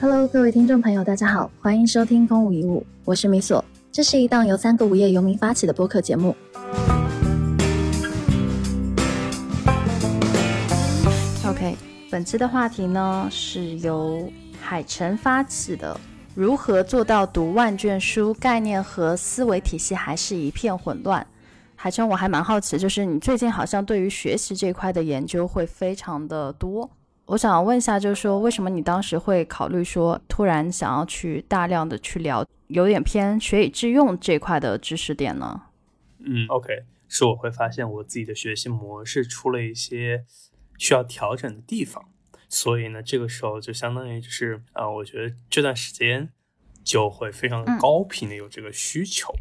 Hello，各位听众朋友，大家好，欢迎收听空无一物，我是米索。这是一档由三个无业游民发起的播客节目。OK，本期的话题呢是由海晨发起的，如何做到读万卷书，概念和思维体系还是一片混乱。海晨，我还蛮好奇，就是你最近好像对于学习这块的研究会非常的多。我想问一下，就是说为什么你当时会考虑说突然想要去大量的去聊有点偏学以致用这块的知识点呢？嗯，OK，是我会发现我自己的学习模式出了一些需要调整的地方，所以呢，这个时候就相当于就是啊，我觉得这段时间就会非常高频的有这个需求。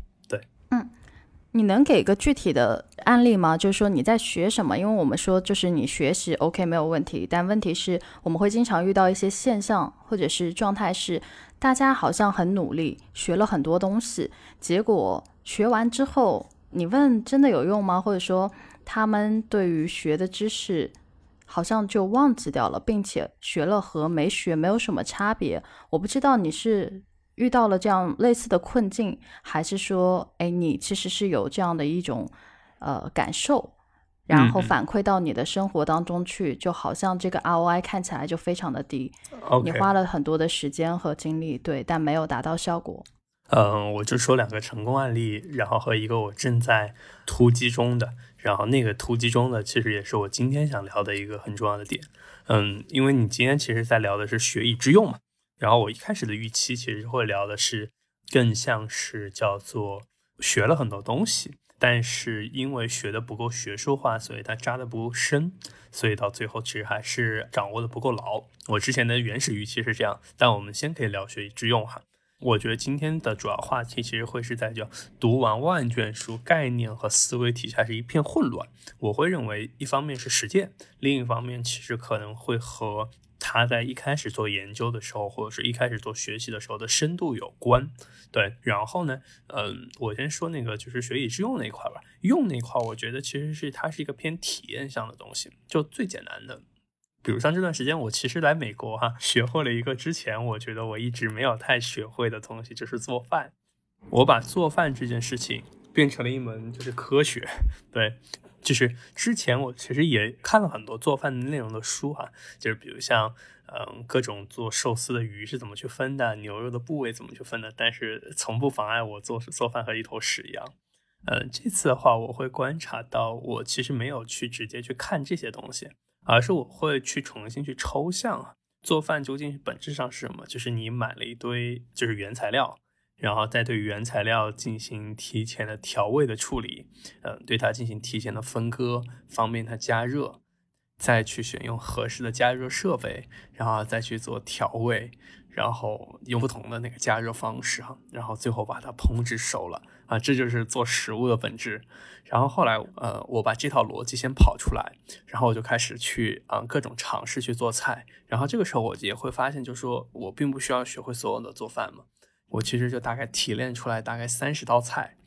你能给个具体的案例吗？就是说你在学什么？因为我们说就是你学习 OK 没有问题，但问题是我们会经常遇到一些现象或者是状态，是大家好像很努力学了很多东西，结果学完之后，你问真的有用吗？或者说他们对于学的知识好像就忘记掉了，并且学了和没学没有什么差别。我不知道你是。遇到了这样类似的困境，还是说，哎，你其实是有这样的一种呃感受，然后反馈到你的生活当中去，就好像这个 ROI 看起来就非常的低，你花了很多的时间和精力，对，但没有达到效果。嗯，我就说两个成功案例，然后和一个我正在突击中的，然后那个突击中的其实也是我今天想聊的一个很重要的点。嗯，因为你今天其实在聊的是学以致用嘛。然后我一开始的预期其实会聊的是，更像是叫做学了很多东西，但是因为学的不够学术化，所以它扎的不够深，所以到最后其实还是掌握的不够牢。我之前的原始预期是这样，但我们先可以聊学以致用哈。我觉得今天的主要话题其实会是在叫读完万卷书，概念和思维体系还是一片混乱。我会认为一方面是实践，另一方面其实可能会和。他在一开始做研究的时候，或者是一开始做学习的时候的深度有关，对。然后呢，嗯，我先说那个就是学以致用那一块吧。用那块，我觉得其实是它是一个偏体验向的东西。就最简单的，比如像这段时间，我其实来美国哈，学会了一个之前我觉得我一直没有太学会的东西，就是做饭。我把做饭这件事情变成了一门就是科学，对。就是之前我其实也看了很多做饭内容的书哈，就是比如像嗯各种做寿司的鱼是怎么去分的，牛肉的部位怎么去分的，但是从不妨碍我做做饭和一坨屎一样。嗯，这次的话我会观察到，我其实没有去直接去看这些东西，而是我会去重新去抽象做饭究竟本质上是什么，就是你买了一堆就是原材料。然后再对原材料进行提前的调味的处理，嗯，对它进行提前的分割，方便它加热，再去选用合适的加热设备，然后再去做调味，然后用不同的那个加热方式哈，然后最后把它烹制熟了啊，这就是做食物的本质。然后后来呃，我把这套逻辑先跑出来，然后我就开始去啊各种尝试去做菜，然后这个时候我也会发现，就是说我并不需要学会所有的做饭嘛。我其实就大概提炼出来大概三十道菜，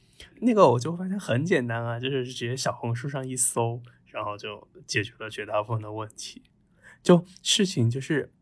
那个我就发现很简单啊，就是直接小红书上一搜，然后就解决了绝大部分的问题。就事情就是，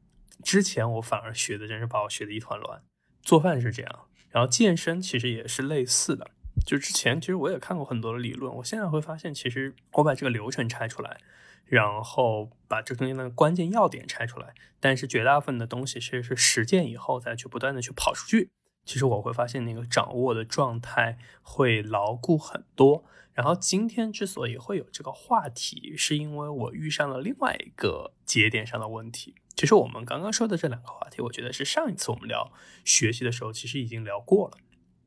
之前我反而学的真是把我学的一团乱。做饭是这样，然后健身其实也是类似的。就之前其实我也看过很多的理论，我现在会发现，其实我把这个流程拆出来，然后把这中间的关键要点拆出来，但是绝大部分的东西其实是实践以后再去不断的去跑出去。其实我会发现那个掌握的状态会牢固很多。然后今天之所以会有这个话题，是因为我遇上了另外一个节点上的问题。其实我们刚刚说的这两个话题，我觉得是上一次我们聊学习的时候，其实已经聊过了。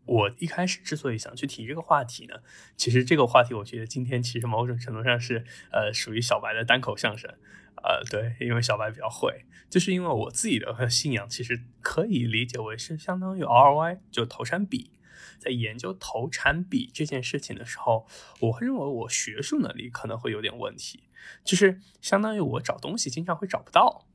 我一开始之所以想去提这个话题呢，其实这个话题我觉得今天其实某种程度上是呃属于小白的单口相声。呃，对，因为小白比较会，就是因为我自己的信仰，其实可以理解为是相当于 R Y，就投产比。在研究投产比这件事情的时候，我会认为我学术能力可能会有点问题，就是相当于我找东西经常会找不到。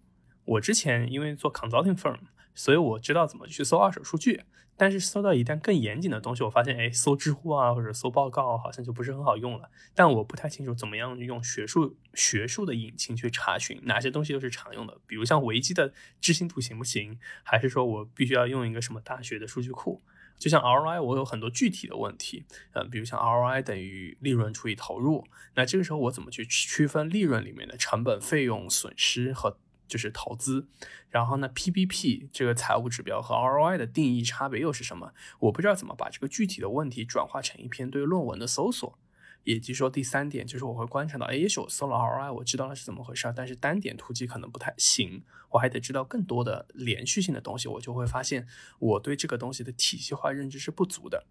我之前因为做 consulting firm，所以我知道怎么去搜二手数据。但是搜到一旦更严谨的东西，我发现，哎，搜知乎啊或者搜报告好像就不是很好用了。但我不太清楚怎么样用学术学术的引擎去查询哪些东西都是常用的，比如像维基的置信度行不行？还是说我必须要用一个什么大学的数据库？就像 ROI，我有很多具体的问题，呃，比如像 ROI 等于利润除以投入，那这个时候我怎么去区分利润里面的成本、费用、损失和就是投资？然后呢，PBP 这个财务指标和 ROI 的定义差别又是什么？我不知道怎么把这个具体的问题转化成一篇对论文的搜索。以及说，第三点就是我会观察到，哎，也许我搜了 ROI，我知道了是怎么回事，但是单点突击可能不太行，我还得知道更多的连续性的东西，我就会发现我对这个东西的体系化认知是不足的。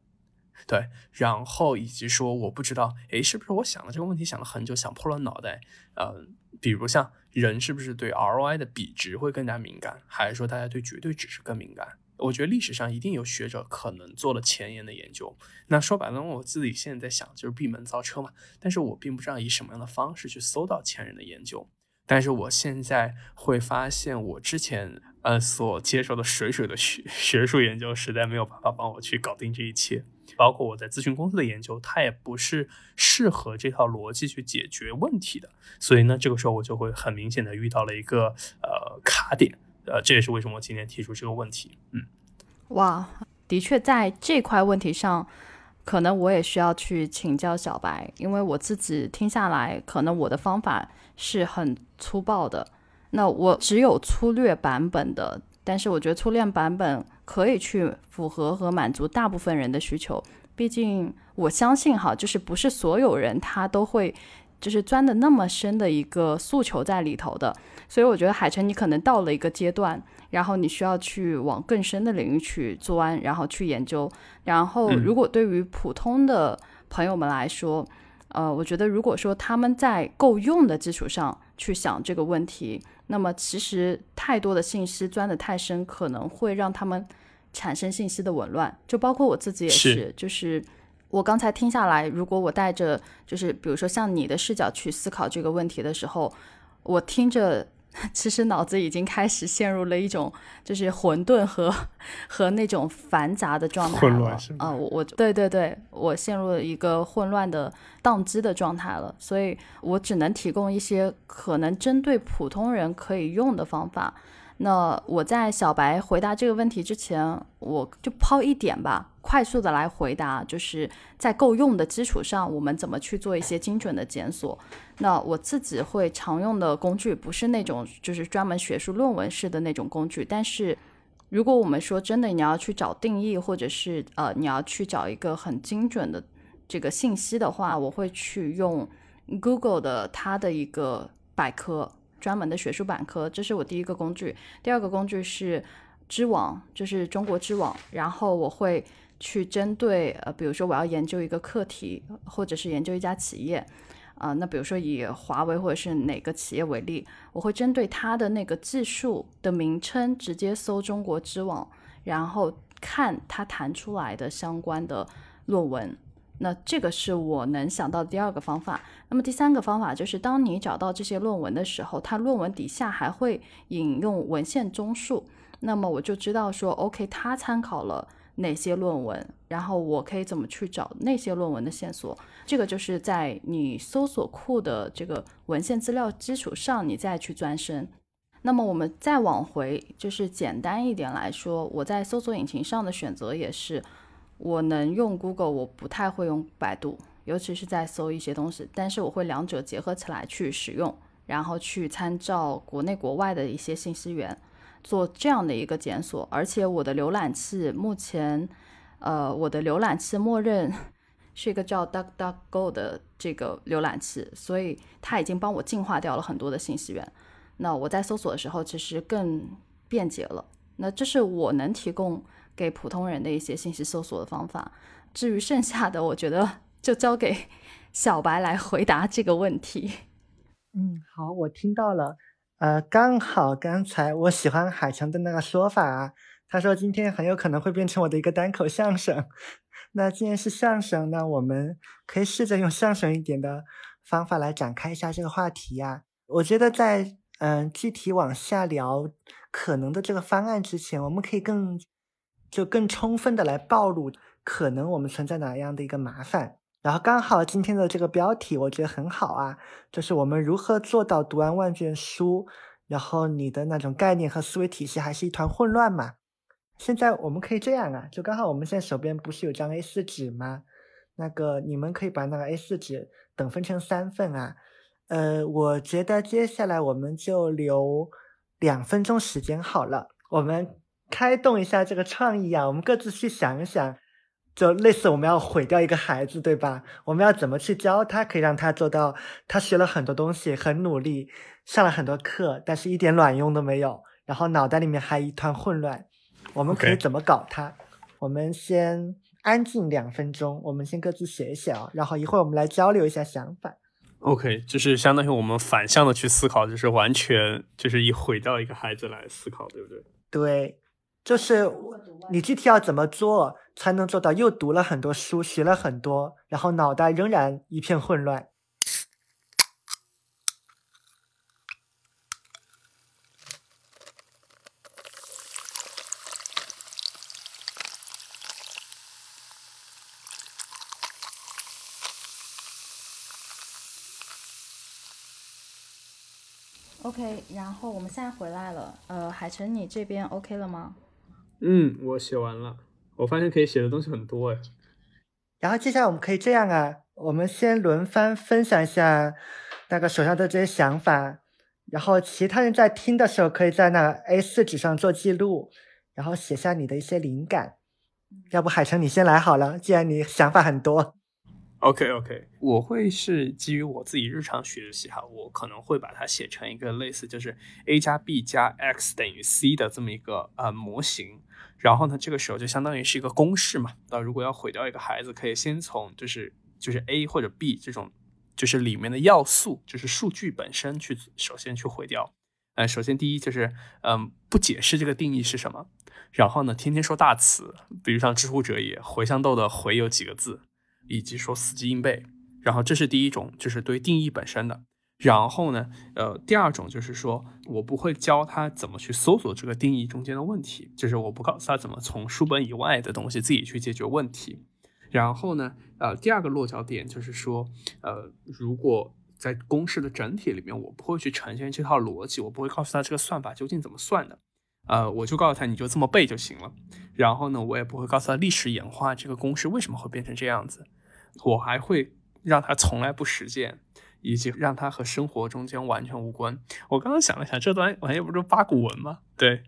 对，然后以及说我不知道，哎，是不是我想了这个问题想了很久，想破了脑袋？呃，比如像人是不是对 ROI 的比值会更加敏感，还是说大家对绝对值是更敏感？我觉得历史上一定有学者可能做了前沿的研究。那说白了，我自己现在在想，就是闭门造车嘛。但是我并不知道以什么样的方式去搜到前人的研究。但是我现在会发现，我之前呃所接受的水水的学 学术研究，实在没有办法帮我去搞定这一切。包括我在咨询公司的研究，它也不是适合这套逻辑去解决问题的。所以呢，这个时候我就会很明显的遇到了一个呃卡点。呃，这也是为什么我今天提出这个问题。嗯，哇，的确在这块问题上，可能我也需要去请教小白，因为我自己听下来，可能我的方法是很粗暴的。那我只有粗略版本的，但是我觉得粗略版本可以去符合和满足大部分人的需求。毕竟我相信哈，就是不是所有人他都会。就是钻的那么深的一个诉求在里头的，所以我觉得海晨，你可能到了一个阶段，然后你需要去往更深的领域去钻，然后去研究。然后，如果对于普通的朋友们来说，呃，我觉得如果说他们在够用的基础上去想这个问题，那么其实太多的信息钻得太深，可能会让他们产生信息的紊乱。就包括我自己也是，就是。我刚才听下来，如果我带着就是比如说像你的视角去思考这个问题的时候，我听着，其实脑子已经开始陷入了一种就是混沌和和那种繁杂的状态了。啊，我我对对对，我陷入了一个混乱的宕机的状态了，所以我只能提供一些可能针对普通人可以用的方法。那我在小白回答这个问题之前，我就抛一点吧，快速的来回答，就是在够用的基础上，我们怎么去做一些精准的检索。那我自己会常用的工具，不是那种就是专门学术论文式的那种工具，但是如果我们说真的，你要去找定义，或者是呃你要去找一个很精准的这个信息的话，我会去用 Google 的它的一个百科。专门的学术百科，这是我第一个工具。第二个工具是知网，就是中国知网。然后我会去针对呃，比如说我要研究一个课题，或者是研究一家企业，啊，那比如说以华为或者是哪个企业为例，我会针对它的那个技术的名称直接搜中国知网，然后看它弹出来的相关的论文。那这个是我能想到的第二个方法。那么第三个方法就是，当你找到这些论文的时候，它论文底下还会引用文献综述，那么我就知道说，OK，它参考了哪些论文，然后我可以怎么去找那些论文的线索。这个就是在你搜索库的这个文献资料基础上，你再去钻深。那么我们再往回，就是简单一点来说，我在搜索引擎上的选择也是。我能用 Google，我不太会用百度，尤其是在搜一些东西。但是我会两者结合起来去使用，然后去参照国内国外的一些信息源，做这样的一个检索。而且我的浏览器目前，呃，我的浏览器默认是一个叫 DuckDuckGo 的这个浏览器，所以它已经帮我净化掉了很多的信息源。那我在搜索的时候其实更便捷了。那这是我能提供。给普通人的一些信息搜索的方法，至于剩下的，我觉得 就交给小白来回答这个问题。嗯，好，我听到了。呃，刚好刚才我喜欢海强的那个说法啊，他说今天很有可能会变成我的一个单口相声。那既然是相声，那我们可以试着用相声一点的方法来展开一下这个话题呀。我觉得在嗯具体往下聊可能的这个方案之前，我们可以更就更充分的来暴露可能我们存在哪样的一个麻烦。然后刚好今天的这个标题我觉得很好啊，就是我们如何做到读完万卷书，然后你的那种概念和思维体系还是一团混乱嘛？现在我们可以这样啊，就刚好我们现在手边不是有张 A4 纸吗？那个你们可以把那个 A4 纸等分成三份啊。呃，我觉得接下来我们就留两分钟时间好了，我们开动一下这个创意啊，我们各自去想一想。就类似我们要毁掉一个孩子，对吧？我们要怎么去教他，可以让他做到？他学了很多东西，很努力，上了很多课，但是一点卵用都没有，然后脑袋里面还一团混乱。我们可以怎么搞他？我们先安静两分钟，我们先各自写一写啊，然后一会儿我们来交流一下想法。OK，就是相当于我们反向的去思考，就是完全就是以毁掉一个孩子来思考，对不对？对。就是你具体要怎么做才能做到又读了很多书，学了很多，然后脑袋仍然一片混乱。OK，然后我们现在回来了。呃，海晨，你这边 OK 了吗？嗯，我写完了。我发现可以写的东西很多哎。然后接下来我们可以这样啊，我们先轮番分享一下那个手上的这些想法，然后其他人在听的时候，可以在那 A 四纸上做记录，然后写下你的一些灵感。要不海城你先来好了，既然你想法很多。OK OK，我会是基于我自己日常学习哈，我可能会把它写成一个类似就是 A 加 B 加 X 等于 C 的这么一个呃模型。然后呢，这个时候就相当于是一个公式嘛。那如果要毁掉一个孩子，可以先从就是就是 A 或者 B 这种就是里面的要素，就是数据本身去首先去毁掉。呃，首先第一就是嗯不解释这个定义是什么。然后呢，天天说大词，比如像知乎者也，茴香豆的茴有几个字。以及说死记硬背，然后这是第一种，就是对定义本身的。然后呢，呃，第二种就是说我不会教他怎么去搜索这个定义中间的问题，就是我不告诉他怎么从书本以外的东西自己去解决问题。然后呢，呃，第二个落脚点就是说，呃，如果在公式的整体里面，我不会去呈现这套逻辑，我不会告诉他这个算法究竟怎么算的，呃，我就告诉他你就这么背就行了。然后呢，我也不会告诉他历史演化这个公式为什么会变成这样子。我还会让他从来不实践，以及让他和生活中间完全无关。我刚刚想了想，这段玩意不是八股文吗？对，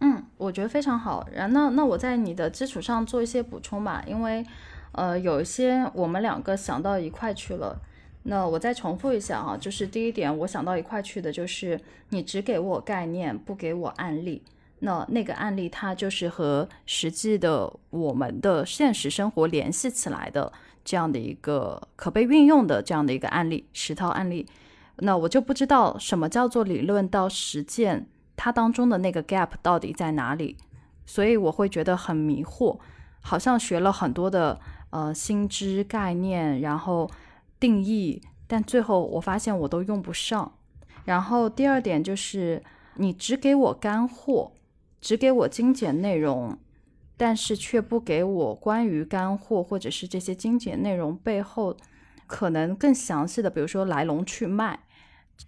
嗯，我觉得非常好。然那那我在你的基础上做一些补充吧，因为呃有一些我们两个想到一块去了。那我再重复一下啊，就是第一点，我想到一块去的就是你只给我概念，不给我案例。那那个案例它就是和实际的我们的现实生活联系起来的。这样的一个可被运用的这样的一个案例，十套案例，那我就不知道什么叫做理论到实践，它当中的那个 gap 到底在哪里，所以我会觉得很迷惑，好像学了很多的呃新知概念，然后定义，但最后我发现我都用不上。然后第二点就是，你只给我干货，只给我精简内容。但是却不给我关于干货或者是这些精简内容背后可能更详细的，比如说来龙去脉。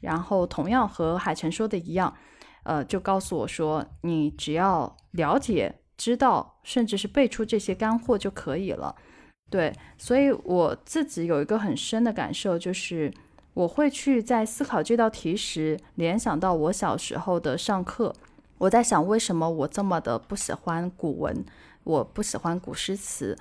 然后同样和海晨说的一样，呃，就告诉我说，你只要了解、知道，甚至是背出这些干货就可以了。对，所以我自己有一个很深的感受，就是我会去在思考这道题时联想到我小时候的上课。我在想，为什么我这么的不喜欢古文，我不喜欢古诗词。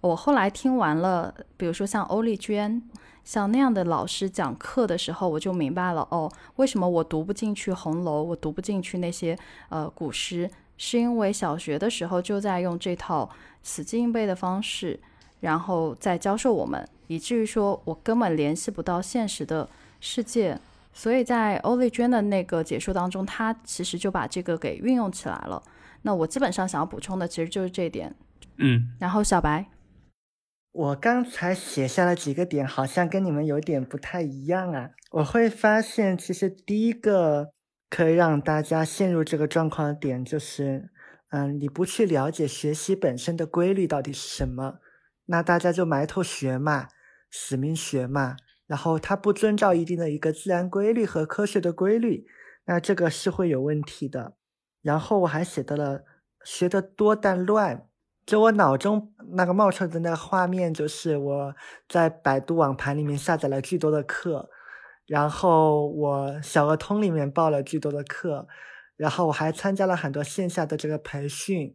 我后来听完了，比如说像欧丽娟，像那样的老师讲课的时候，我就明白了，哦，为什么我读不进去《红楼》，我读不进去那些呃古诗，是因为小学的时候就在用这套死记硬背的方式，然后在教授我们，以至于说我根本联系不到现实的世界。所以在欧丽娟的那个解说当中，她其实就把这个给运用起来了。那我基本上想要补充的其实就是这点。嗯，然后小白，我刚才写下了几个点，好像跟你们有点不太一样啊。我会发现，其实第一个可以让大家陷入这个状况的点，就是，嗯，你不去了解学习本身的规律到底是什么，那大家就埋头学嘛，死命学嘛，然后他不遵照一定的一个自然规律和科学的规律，那这个是会有问题的。然后我还写到了学的多但乱。就我脑中那个冒出来的那个画面，就是我在百度网盘里面下载了巨多的课，然后我小鹅通里面报了巨多的课，然后我还参加了很多线下的这个培训，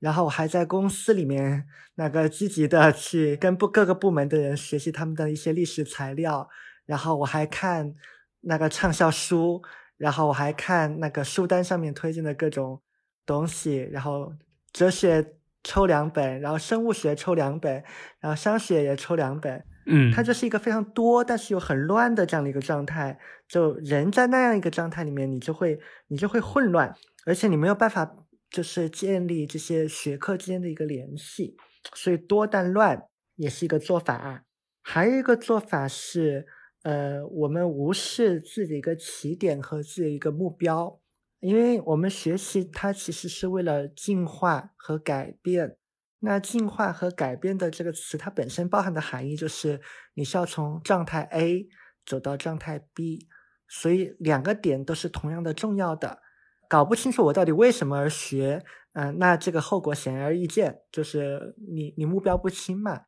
然后我还在公司里面那个积极的去跟部各个部门的人学习他们的一些历史材料，然后我还看那个畅销书，然后我还看那个书单上面推荐的各种东西，然后哲学。抽两本，然后生物学抽两本，然后商学也抽两本，嗯，它就是一个非常多，但是又很乱的这样的一个状态。就人在那样一个状态里面，你就会你就会混乱，而且你没有办法就是建立这些学科之间的一个联系，所以多但乱也是一个做法啊。还有一个做法是，呃，我们无视自己的一个起点和自己的一个目标。因为我们学习它其实是为了进化和改变。那进化和改变的这个词，它本身包含的含义就是你是要从状态 A 走到状态 B，所以两个点都是同样的重要的。搞不清楚我到底为什么而学，嗯，那这个后果显而易见，就是你你目标不清嘛。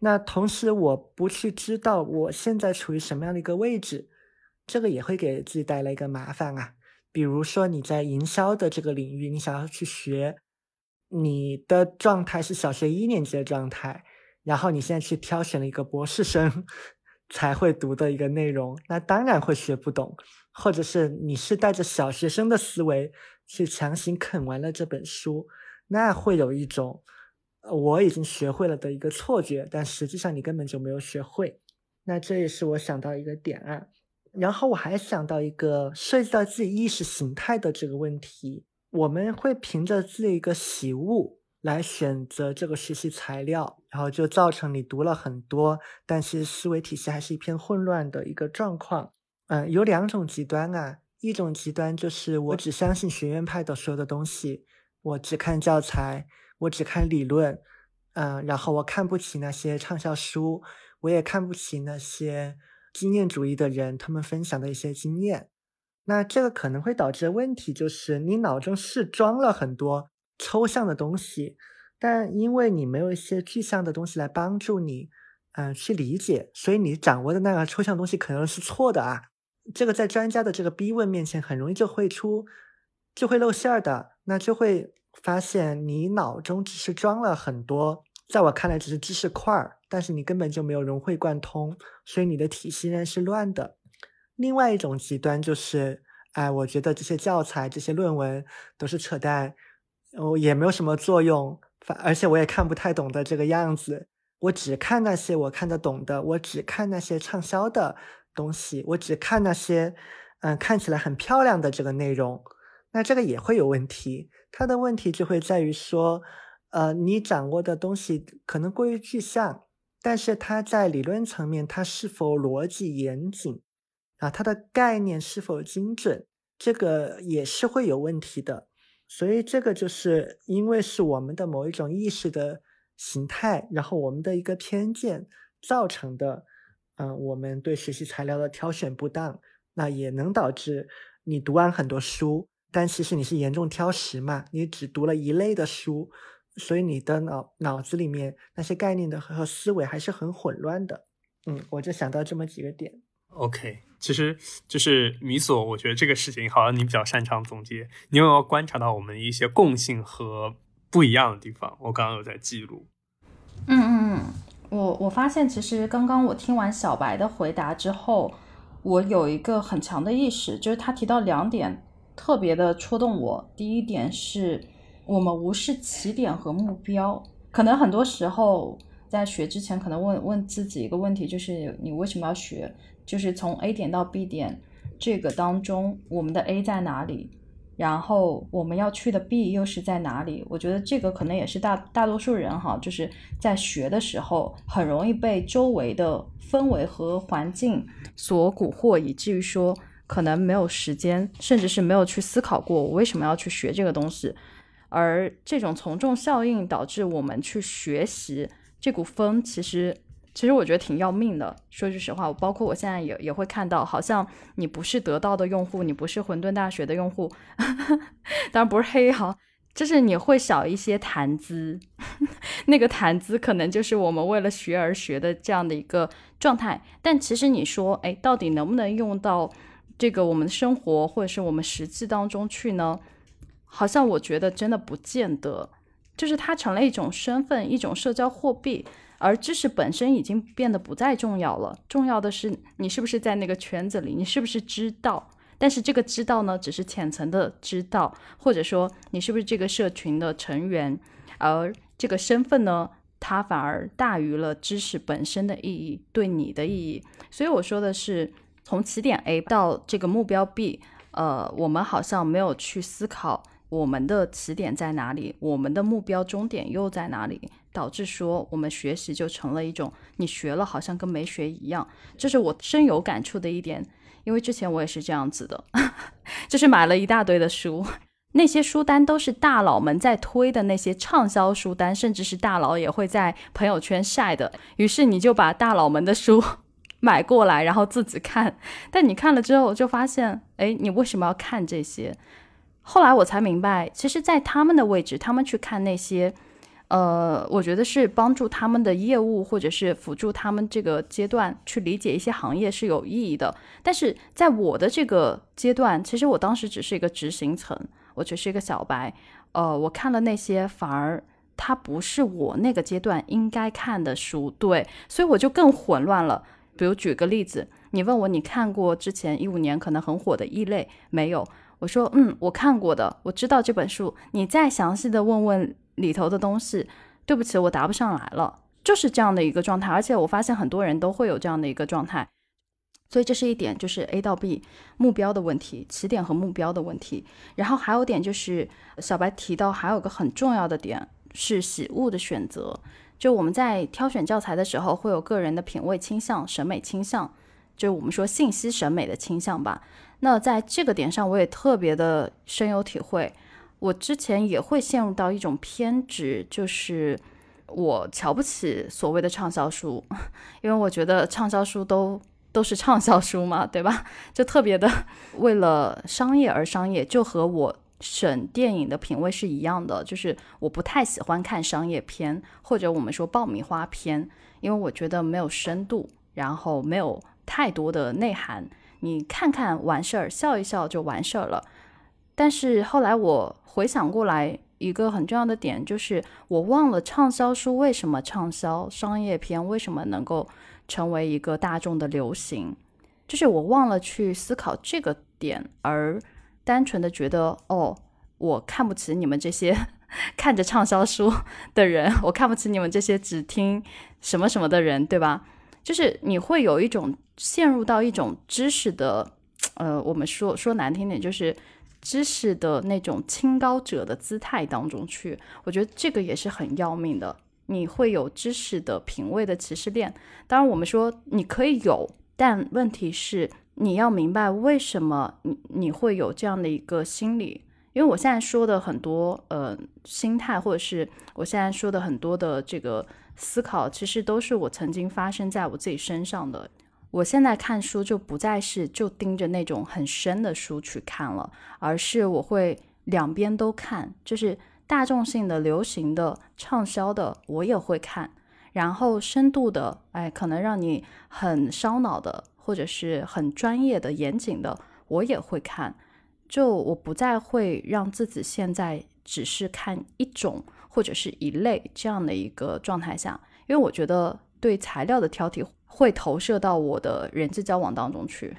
那同时我不去知道我现在处于什么样的一个位置，这个也会给自己带来一个麻烦啊。比如说你在营销的这个领域，你想要去学，你的状态是小学一年级的状态，然后你现在去挑选了一个博士生 才会读的一个内容，那当然会学不懂，或者是你是带着小学生的思维去强行啃完了这本书，那会有一种我已经学会了的一个错觉，但实际上你根本就没有学会。那这也是我想到一个点啊。然后我还想到一个涉及到自己意识形态的这个问题，我们会凭着自己一个喜恶来选择这个学习材料，然后就造成你读了很多，但是思维体系还是一片混乱的一个状况。嗯，有两种极端啊，一种极端就是我只相信学院派的所有的东西，我只看教材，我只看理论，嗯，然后我看不起那些畅销书，我也看不起那些。经验主义的人，他们分享的一些经验，那这个可能会导致的问题就是，你脑中是装了很多抽象的东西，但因为你没有一些具象的东西来帮助你，嗯，去理解，所以你掌握的那个抽象东西可能是错的啊。这个在专家的这个逼问面前，很容易就会出，就会露馅儿的，那就会发现你脑中只是装了很多。在我看来，只是知识块儿，但是你根本就没有融会贯通，所以你的体系仍然是乱的。另外一种极端就是，哎，我觉得这些教材、这些论文都是扯淡，哦，也没有什么作用，反而且我也看不太懂的这个样子。我只看那些我看得懂的，我只看那些畅销的东西，我只看那些，嗯，看起来很漂亮的这个内容。那这个也会有问题，它的问题就会在于说。呃，你掌握的东西可能过于具象，但是它在理论层面，它是否逻辑严谨啊？它的概念是否精准？这个也是会有问题的。所以这个就是因为是我们的某一种意识的形态，然后我们的一个偏见造成的。嗯，我们对学习材料的挑选不当，那也能导致你读完很多书，但其实你是严重挑食嘛？你只读了一类的书。所以你的脑脑子里面那些概念的和思维还是很混乱的，嗯，我就想到这么几个点。OK，其实就是米索，我觉得这个事情好像你比较擅长总结。你有没有观察到我们一些共性和不一样的地方？我刚刚有在记录。嗯嗯嗯，我我发现其实刚刚我听完小白的回答之后，我有一个很强的意识，就是他提到两点特别的戳动我。第一点是。我们无视起点和目标，可能很多时候在学之前，可能问问自己一个问题，就是你为什么要学？就是从 A 点到 B 点这个当中，我们的 A 在哪里？然后我们要去的 B 又是在哪里？我觉得这个可能也是大大多数人哈，就是在学的时候很容易被周围的氛围和环境所蛊惑，以至于说可能没有时间，甚至是没有去思考过我为什么要去学这个东西。而这种从众效应导致我们去学习这股风，其实。其实我觉得挺要命的。说句实话，我包括我现在也也会看到，好像你不是得到的用户，你不是混沌大学的用户，当然不是黑哈，就是你会少一些谈资。那个谈资可能就是我们为了学而学的这样的一个状态。但其实你说，哎，到底能不能用到这个我们的生活或者是我们实际当中去呢？好像我觉得真的不见得，就是它成了一种身份，一种社交货币。而知识本身已经变得不再重要了，重要的是你是不是在那个圈子里，你是不是知道。但是这个知道呢，只是浅层的知道，或者说你是不是这个社群的成员。而这个身份呢，它反而大于了知识本身的意义，对你的意义。所以我说的是，从起点 A 到这个目标 B，呃，我们好像没有去思考我们的起点在哪里，我们的目标终点又在哪里。导致说我们学习就成了一种你学了好像跟没学一样，这是我深有感触的一点。因为之前我也是这样子的，就是买了一大堆的书，那些书单都是大佬们在推的那些畅销书单，甚至是大佬也会在朋友圈晒的。于是你就把大佬们的书 买过来，然后自己看。但你看了之后就发现，哎，你为什么要看这些？后来我才明白，其实，在他们的位置，他们去看那些。呃，我觉得是帮助他们的业务，或者是辅助他们这个阶段去理解一些行业是有意义的。但是在我的这个阶段，其实我当时只是一个执行层，我只是一个小白。呃，我看了那些，反而它不是我那个阶段应该看的书，对，所以我就更混乱了。比如举个例子，你问我你看过之前一五年可能很火的《异类》没有？我说嗯，我看过的，我知道这本书。你再详细的问问。里头的东西，对不起，我答不上来了，就是这样的一个状态。而且我发现很多人都会有这样的一个状态，所以这是一点，就是 A 到 B 目标的问题，起点和目标的问题。然后还有点就是小白提到还有个很重要的点是喜恶的选择。就我们在挑选教材的时候，会有个人的品味倾向、审美倾向，就是我们说信息审美的倾向吧。那在这个点上，我也特别的深有体会。我之前也会陷入到一种偏执，就是我瞧不起所谓的畅销书，因为我觉得畅销书都都是畅销书嘛，对吧？就特别的为了商业而商业，就和我审电影的品味是一样的，就是我不太喜欢看商业片或者我们说爆米花片，因为我觉得没有深度，然后没有太多的内涵，你看看完事儿，笑一笑就完事儿了。但是后来我回想过来，一个很重要的点就是我忘了畅销书为什么畅销，商业片为什么能够成为一个大众的流行，就是我忘了去思考这个点，而单纯的觉得哦，我看不起你们这些 看着畅销书的人，我看不起你们这些只听什么什么的人，对吧？就是你会有一种陷入到一种知识的，呃，我们说说难听点就是。知识的那种清高者的姿态当中去，我觉得这个也是很要命的。你会有知识的品味的歧视链，当然我们说你可以有，但问题是你要明白为什么你你会有这样的一个心理。因为我现在说的很多呃心态，或者是我现在说的很多的这个思考，其实都是我曾经发生在我自己身上的。我现在看书就不再是就盯着那种很深的书去看了，而是我会两边都看，就是大众性的、流行的、畅销的我也会看，然后深度的，哎，可能让你很烧脑的，或者是很专业的、严谨的，我也会看。就我不再会让自己现在只是看一种或者是一类这样的一个状态下，因为我觉得对材料的挑剔。会投射到我的人际交往当中去，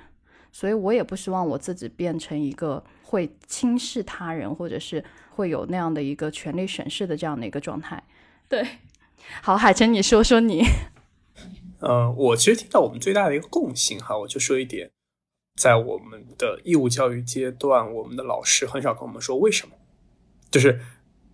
所以我也不希望我自己变成一个会轻视他人，或者是会有那样的一个权力审视的这样的一个状态。对，好，海晨，你说说你。嗯，我其实听到我们最大的一个共性哈，我就说一点，在我们的义务教育阶段，我们的老师很少跟我们说为什么，就是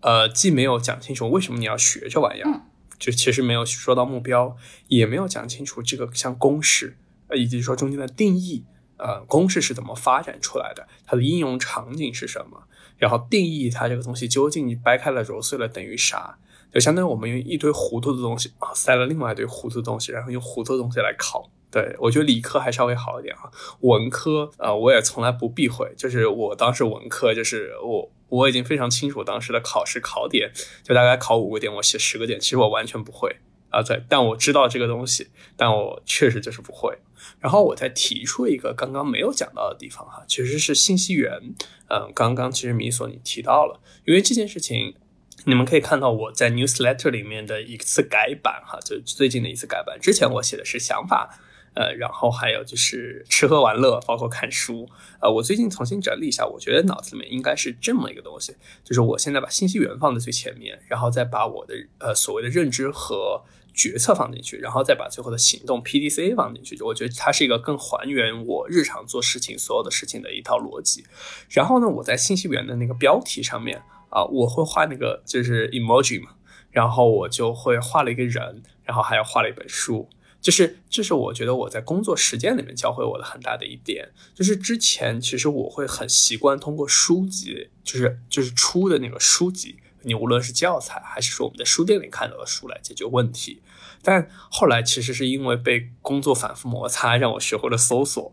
呃，既没有讲清楚为什么你要学这玩意儿，就其实没有说到目标，也没有讲清楚这个像公式，呃，以及说中间的定义，呃，公式是怎么发展出来的，它的应用场景是什么，然后定义它这个东西究竟你掰开了揉碎了等于啥，就相当于我们用一堆糊涂的东西啊塞了另外一堆糊涂的东西，然后用糊涂的东西来考。对，我觉得理科还稍微好一点啊，文科呃，我也从来不避讳，就是我当时文科，就是我我已经非常清楚当时的考试考点，就大概考五个点，我写十个点，其实我完全不会啊，对，但我知道这个东西，但我确实就是不会。然后我再提出一个刚刚没有讲到的地方哈，其实是信息源，嗯，刚刚其实米索你提到了，因为这件事情。你们可以看到我在 newsletter 里面的一次改版哈，就最近的一次改版。之前我写的是想法，呃，然后还有就是吃喝玩乐，包括看书。呃，我最近重新整理一下，我觉得脑子里面应该是这么一个东西，就是我现在把信息源放在最前面，然后再把我的呃所谓的认知和决策放进去，然后再把最后的行动 P D C A 放进去。我觉得它是一个更还原我日常做事情所有的事情的一套逻辑。然后呢，我在信息源的那个标题上面。啊，我会画那个就是 emoji 嘛，然后我就会画了一个人，然后还要画了一本书，就是这是我觉得我在工作实践里面教会我的很大的一点，就是之前其实我会很习惯通过书籍，就是就是出的那个书籍，你无论是教材还是说我们在书店里看到的书来解决问题，但后来其实是因为被工作反复摩擦，让我学会了搜索，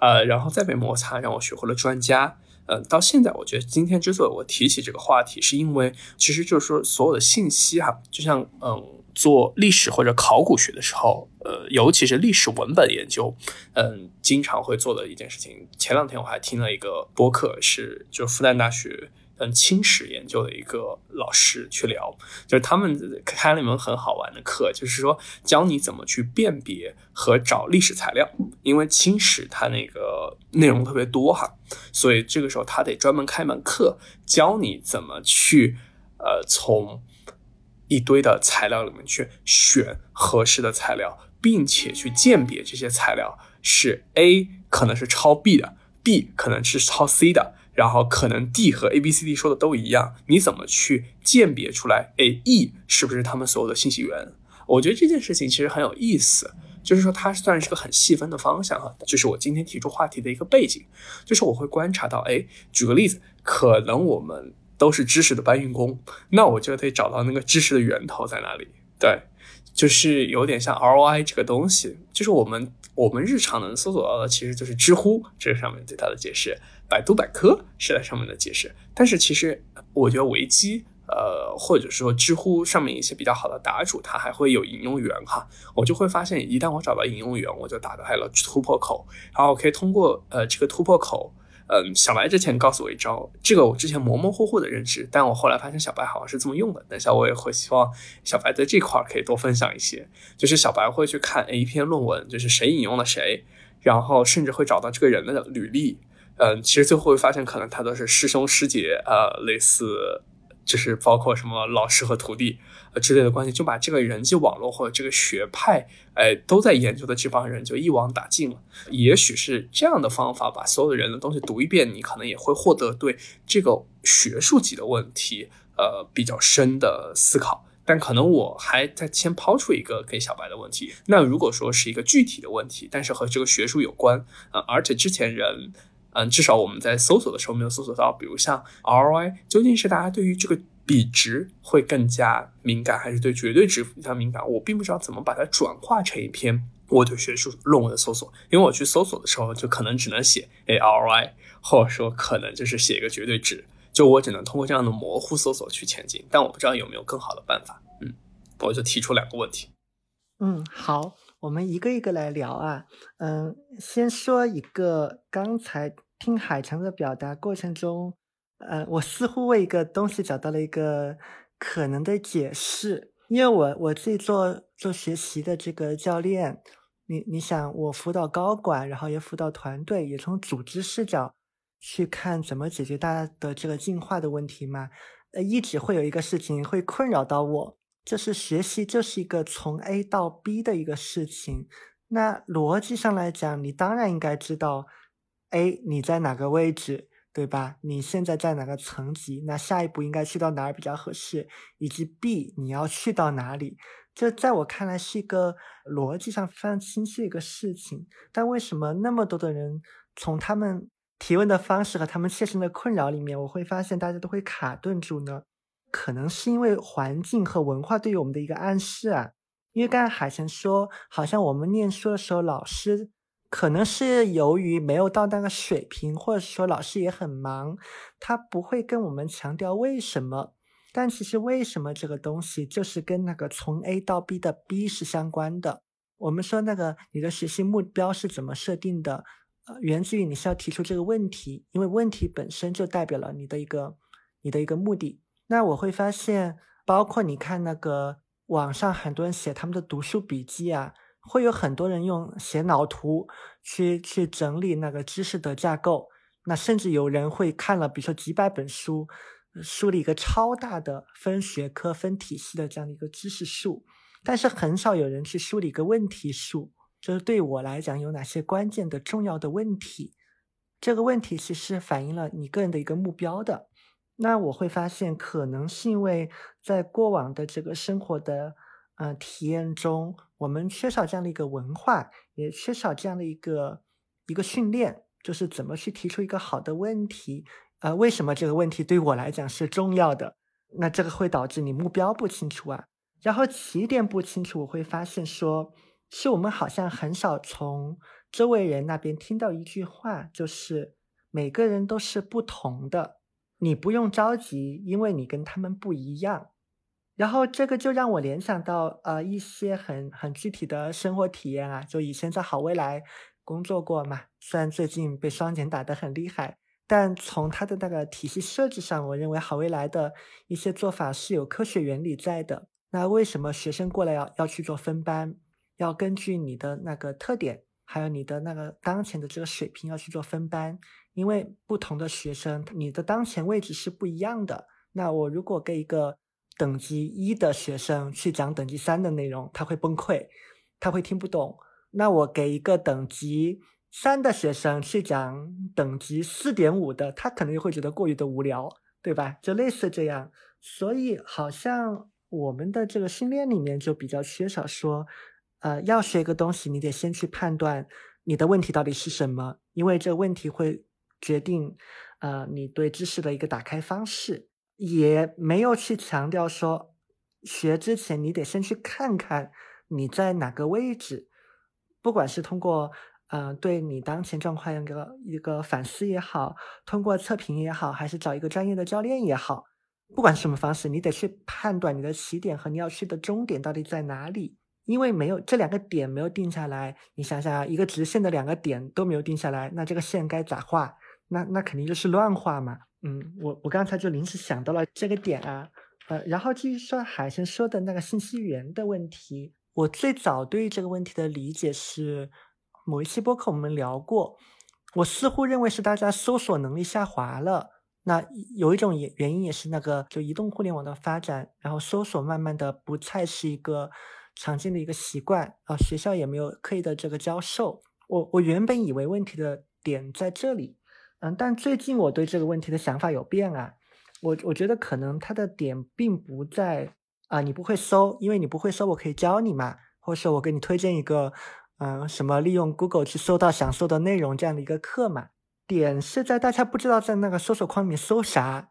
呃，然后再被摩擦，让我学会了专家。嗯，到现在我觉得今天之所以我提起这个话题，是因为其实就是说所有的信息哈，就像嗯做历史或者考古学的时候，呃，尤其是历史文本研究，嗯，经常会做的一件事情。前两天我还听了一个播客，是就是复旦大学。嗯清史研究的一个老师去聊，就是他们开了一门很好玩的课，就是说教你怎么去辨别和找历史材料。因为清史它那个内容特别多哈，所以这个时候他得专门开门课，教你怎么去呃从一堆的材料里面去选合适的材料，并且去鉴别这些材料是 A 可能是抄 B 的，B 可能是抄 C 的。然后可能 D 和 A、B、C、D 说的都一样，你怎么去鉴别出来 A、E 是不是他们所有的信息源？我觉得这件事情其实很有意思，就是说它算是个很细分的方向哈。就是我今天提出话题的一个背景，就是我会观察到，哎，举个例子，可能我们都是知识的搬运工，那我就得找到那个知识的源头在哪里。对，就是有点像 ROI 这个东西，就是我们我们日常能搜索到的，其实就是知乎这上面对它的解释。百度百科是在上面的解释，但是其实我觉得维基，呃，或者说知乎上面一些比较好的答主，他还会有引用源哈，我就会发现，一旦我找到引用源，我就打开了突破口，然后我可以通过呃这个突破口，嗯，小白之前告诉我一招，这个我之前模模糊糊的认知，但我后来发现小白好像是这么用的，等下我也会希望小白在这块可以多分享一些，就是小白会去看一篇论文，就是谁引用了谁，然后甚至会找到这个人的履历。嗯，其实最后会发现，可能他都是师兄师姐，呃，类似，就是包括什么老师和徒弟，呃之类的关系，就把这个人际网络或者这个学派，哎，都在研究的这帮人就一网打尽了。也许是这样的方法，把所有的人的东西读一遍，你可能也会获得对这个学术级的问题，呃，比较深的思考。但可能我还在先抛出一个给小白的问题，那如果说是一个具体的问题，但是和这个学术有关，呃，而且之前人。嗯，至少我们在搜索的时候没有搜索到，比如像 ROI，究竟是大家对于这个比值会更加敏感，还是对绝对值比较敏感？我并不知道怎么把它转化成一篇我对学术论文的搜索，因为我去搜索的时候，就可能只能写 A ROI，或者说可能就是写一个绝对值，就我只能通过这样的模糊搜索去前进。但我不知道有没有更好的办法。嗯，我就提出两个问题。嗯，好。我们一个一个来聊啊，嗯，先说一个，刚才听海城的表达过程中，呃，我似乎为一个东西找到了一个可能的解释，因为我我自己做做学习的这个教练，你你想我辅导高管，然后也辅导团队，也从组织视角去看怎么解决大家的这个进化的问题嘛，呃，一直会有一个事情会困扰到我。就是学习就是一个从 A 到 B 的一个事情，那逻辑上来讲，你当然应该知道 A 你在哪个位置，对吧？你现在在哪个层级？那下一步应该去到哪儿比较合适？以及 B 你要去到哪里？这在我看来是一个逻辑上非常清晰的一个事情。但为什么那么多的人从他们提问的方式和他们切身的困扰里面，我会发现大家都会卡顿住呢？可能是因为环境和文化对于我们的一个暗示啊。因为刚才海晨说，好像我们念书的时候，老师可能是由于没有到那个水平，或者说老师也很忙，他不会跟我们强调为什么。但其实为什么这个东西就是跟那个从 A 到 B 的 B 是相关的？我们说那个你的学习目标是怎么设定的？呃，源自于你是要提出这个问题，因为问题本身就代表了你的一个你的一个目的。那我会发现，包括你看那个。网上很多人写他们的读书笔记啊，会有很多人用写脑图去去整理那个知识的架构。那甚至有人会看了，比如说几百本书，梳理一个超大的分学科、分体系的这样的一个知识树。但是很少有人去梳理一个问题树，就是对我来讲有哪些关键的重要的问题。这个问题其实反映了你个人的一个目标的。那我会发现，可能是因为在过往的这个生活的呃体验中，我们缺少这样的一个文化，也缺少这样的一个一个训练，就是怎么去提出一个好的问题。呃，为什么这个问题对我来讲是重要的？那这个会导致你目标不清楚啊，然后起点不清楚。我会发现说，是我们好像很少从周围人那边听到一句话，就是每个人都是不同的。你不用着急，因为你跟他们不一样。然后这个就让我联想到呃一些很很具体的生活体验啊，就以前在好未来工作过嘛。虽然最近被双减打得很厉害，但从它的那个体系设置上，我认为好未来的一些做法是有科学原理在的。那为什么学生过来要要去做分班，要根据你的那个特点，还有你的那个当前的这个水平要去做分班？因为不同的学生，你的当前位置是不一样的。那我如果给一个等级一的学生去讲等级三的内容，他会崩溃，他会听不懂。那我给一个等级三的学生去讲等级四点五的，他可能又会觉得过于的无聊，对吧？就类似这样。所以好像我们的这个训练里面就比较缺少说，呃，要学一个东西，你得先去判断你的问题到底是什么，因为这个问题会。决定，呃，你对知识的一个打开方式，也没有去强调说，学之前你得先去看看你在哪个位置，不管是通过，呃，对你当前状况一个一个反思也好，通过测评也好，还是找一个专业的教练也好，不管什么方式，你得去判断你的起点和你要去的终点到底在哪里，因为没有这两个点没有定下来，你想想，一个直线的两个点都没有定下来，那这个线该咋画？那那肯定就是乱画嘛，嗯，我我刚才就临时想到了这个点啊，呃，然后继续说海生说的那个信息源的问题，我最早对于这个问题的理解是，某一期播客我们聊过，我似乎认为是大家搜索能力下滑了，那有一种原原因也是那个就移动互联网的发展，然后搜索慢慢的不再是一个常见的一个习惯啊，学校也没有刻意的这个教授，我我原本以为问题的点在这里。嗯，但最近我对这个问题的想法有变啊，我我觉得可能它的点并不在啊，你不会搜，因为你不会搜，我可以教你嘛，或者说我给你推荐一个，嗯，什么利用 Google 去搜到想搜的内容这样的一个课嘛。点是在大家不知道在那个搜索框里面搜啥，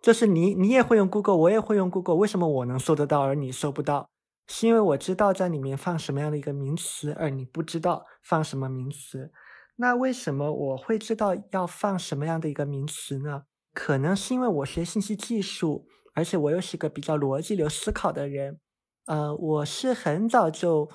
就是你你也会用 Google，我也会用 Google，为什么我能搜得到而你搜不到？是因为我知道在里面放什么样的一个名词，而你不知道放什么名词。那为什么我会知道要放什么样的一个名词呢？可能是因为我学信息技术，而且我又是个比较逻辑流思考的人。呃，我是很早就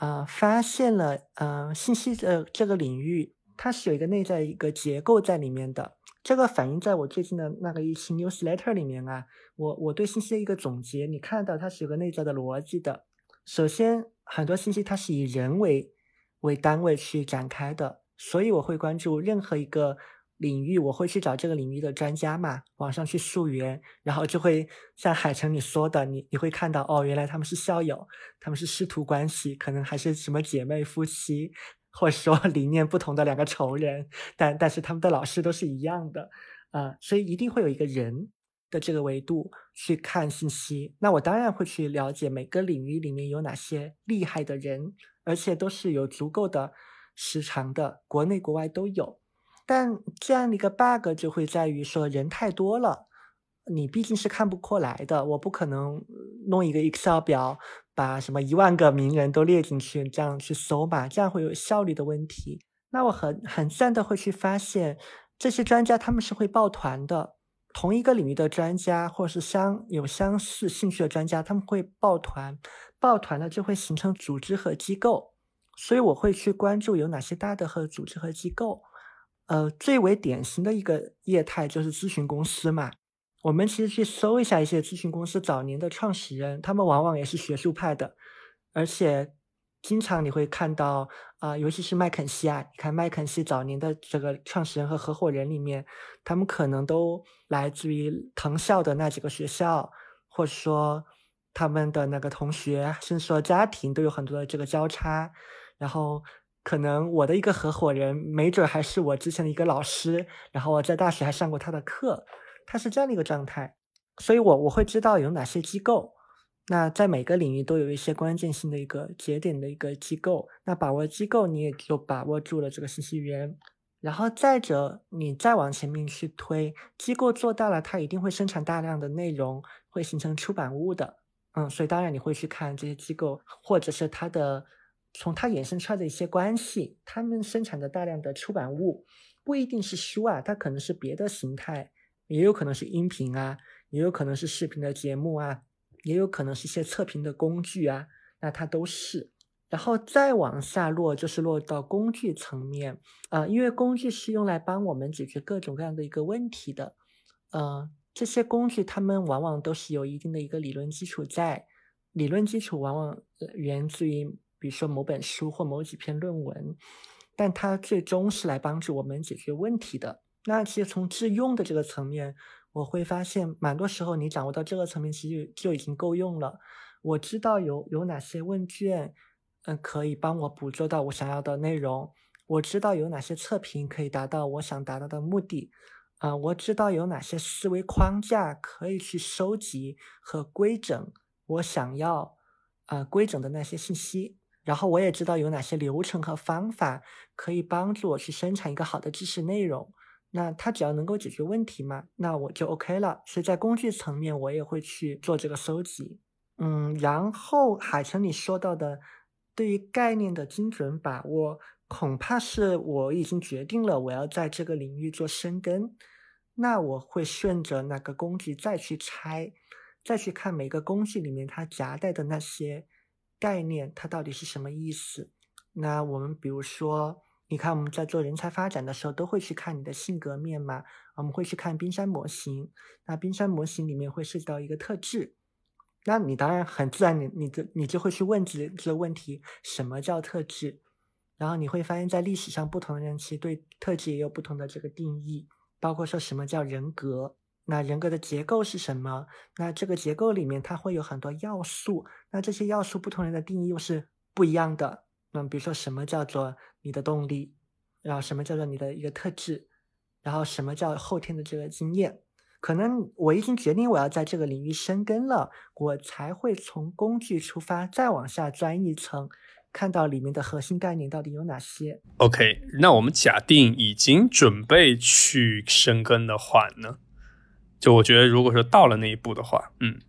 呃发现了，呃，信息的这个领域它是有一个内在一个结构在里面的。这个反映在我最近的那个一期 newsletter 里面啊。我我对信息的一个总结，你看到它是有个内在的逻辑的。首先，很多信息它是以人为为单位去展开的。所以我会关注任何一个领域，我会去找这个领域的专家嘛，网上去溯源，然后就会像海城你说的，你你会看到哦，原来他们是校友，他们是师徒关系，可能还是什么姐妹夫妻，或者说理念不同的两个仇人，但但是他们的老师都是一样的，啊，所以一定会有一个人的这个维度去看信息。那我当然会去了解每个领域里面有哪些厉害的人，而且都是有足够的时长的，国内国外都有。但这样的一个 bug 就会在于说人太多了。你毕竟是看不过来的，我不可能弄一个 Excel 表，把什么一万个名人都列进去，这样去搜吧，这样会有效率的问题。那我很很自然的会去发现，这些专家他们是会抱团的，同一个领域的专家或者是相有相似兴趣的专家，他们会抱团，抱团了就会形成组织和机构，所以我会去关注有哪些大的和组织和机构。呃，最为典型的一个业态就是咨询公司嘛。我们其实去搜一下一些咨询公司早年的创始人，他们往往也是学术派的，而且经常你会看到啊，尤其是麦肯锡啊，你看麦肯锡早年的这个创始人和合伙人里面，他们可能都来自于藤校的那几个学校，或者说他们的那个同学，甚至说家庭都有很多的这个交叉，然后可能我的一个合伙人，没准还是我之前的一个老师，然后我在大学还上过他的课。他是这样的一个状态，所以我我会知道有哪些机构，那在每个领域都有一些关键性的一个节点的一个机构，那把握机构，你也就把握住了这个信息源，然后再者，你再往前面去推，机构做大了，它一定会生产大量的内容，会形成出版物的，嗯，所以当然你会去看这些机构，或者是它的从它衍生出来的一些关系，他们生产的大量的出版物，不一定是书啊，它可能是别的形态。也有可能是音频啊，也有可能是视频的节目啊，也有可能是一些测评的工具啊，那它都是。然后再往下落，就是落到工具层面啊，因为工具是用来帮我们解决各种各样的一个问题的。嗯，这些工具它们往往都是有一定的一个理论基础在，理论基础往往源自于比如说某本书或某几篇论文，但它最终是来帮助我们解决问题的。那其实从致用的这个层面，我会发现，蛮多时候你掌握到这个层面，其实就已经够用了。我知道有有哪些问卷，嗯，可以帮我捕捉到我想要的内容。我知道有哪些测评可以达到我想达到的目的。啊，我知道有哪些思维框架可以去收集和规整我想要啊规整的那些信息。然后我也知道有哪些流程和方法可以帮助我去生产一个好的知识内容。那它只要能够解决问题嘛，那我就 OK 了。所以在工具层面，我也会去做这个搜集。嗯，然后海城你说到的对于概念的精准把握，恐怕是我已经决定了我要在这个领域做深耕。那我会顺着那个工具再去拆，再去看每个工具里面它夹带的那些概念，它到底是什么意思。那我们比如说。你看，我们在做人才发展的时候，都会去看你的性格面嘛。我们会去看冰山模型，那冰山模型里面会涉及到一个特质。那你当然很自然，你你的你就会去问这这个问题：什么叫特质？然后你会发现在历史上，不同的人其实对特质也有不同的这个定义，包括说什么叫人格？那人格的结构是什么？那这个结构里面它会有很多要素，那这些要素不同人的定义又是不一样的。那比如说什么叫做？你的动力，然后什么叫做你的一个特质，然后什么叫后天的这个经验？可能我已经决定我要在这个领域深耕了，我才会从工具出发，再往下钻一层，看到里面的核心概念到底有哪些。OK，那我们假定已经准备去深耕的话呢？就我觉得，如果说到了那一步的话，嗯，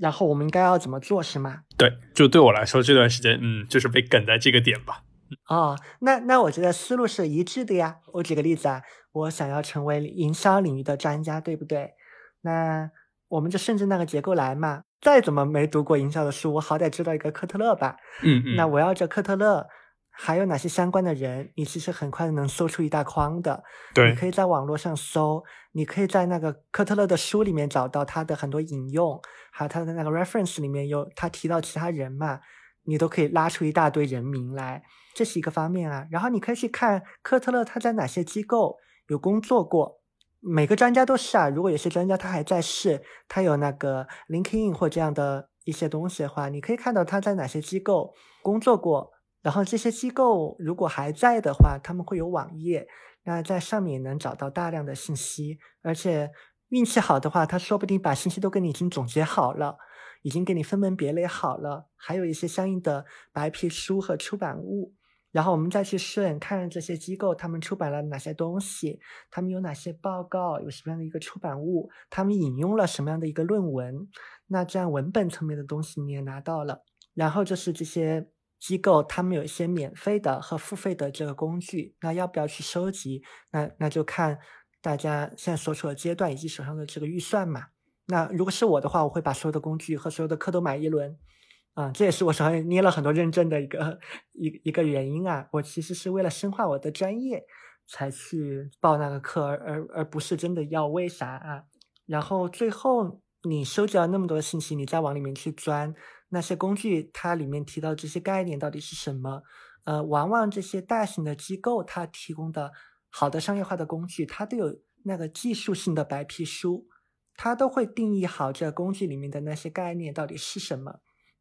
然后我们应该要怎么做，是吗？对，就对我来说，这段时间，嗯，就是被梗在这个点吧。哦，那那我觉得思路是一致的呀。我举个例子啊，我想要成为营销领域的专家，对不对？那我们就顺着那个结构来嘛。再怎么没读过营销的书，我好歹知道一个科特勒吧。嗯嗯。那我要这科特勒还有哪些相关的人？你其实很快能搜出一大筐的。对。你可以在网络上搜，你可以在那个科特勒的书里面找到他的很多引用，还有他的那个 reference 里面有他提到其他人嘛，你都可以拉出一大堆人名来。这是一个方面啊，然后你可以去看科特勒他在哪些机构有工作过，每个专家都是啊。如果有些专家他还在世，他有那个 LinkedIn 或这样的一些东西的话，你可以看到他在哪些机构工作过，然后这些机构如果还在的话，他们会有网页，那在上面也能找到大量的信息，而且运气好的话，他说不定把信息都给你已经总结好了，已经给你分门别类好了，还有一些相应的白皮书和出版物。然后我们再去顺看这些机构，他们出版了哪些东西，他们有哪些报告，有什么样的一个出版物，他们引用了什么样的一个论文。那这样文本层面的东西你也拿到了。然后就是这些机构，他们有一些免费的和付费的这个工具，那要不要去收集？那那就看大家现在所处的阶段以及手上的这个预算嘛。那如果是我的话，我会把所有的工具和所有的课都买一轮。啊，这也是我手上捏了很多认证的一个一一个原因啊。我其实是为了深化我的专业才去报那个课，而而不是真的要为啥啊。然后最后你收集了那么多信息，你再往里面去钻那些工具，它里面提到这些概念到底是什么？呃，往往这些大型的机构它提供的好的商业化的工具，它都有那个技术性的白皮书，它都会定义好这工具里面的那些概念到底是什么。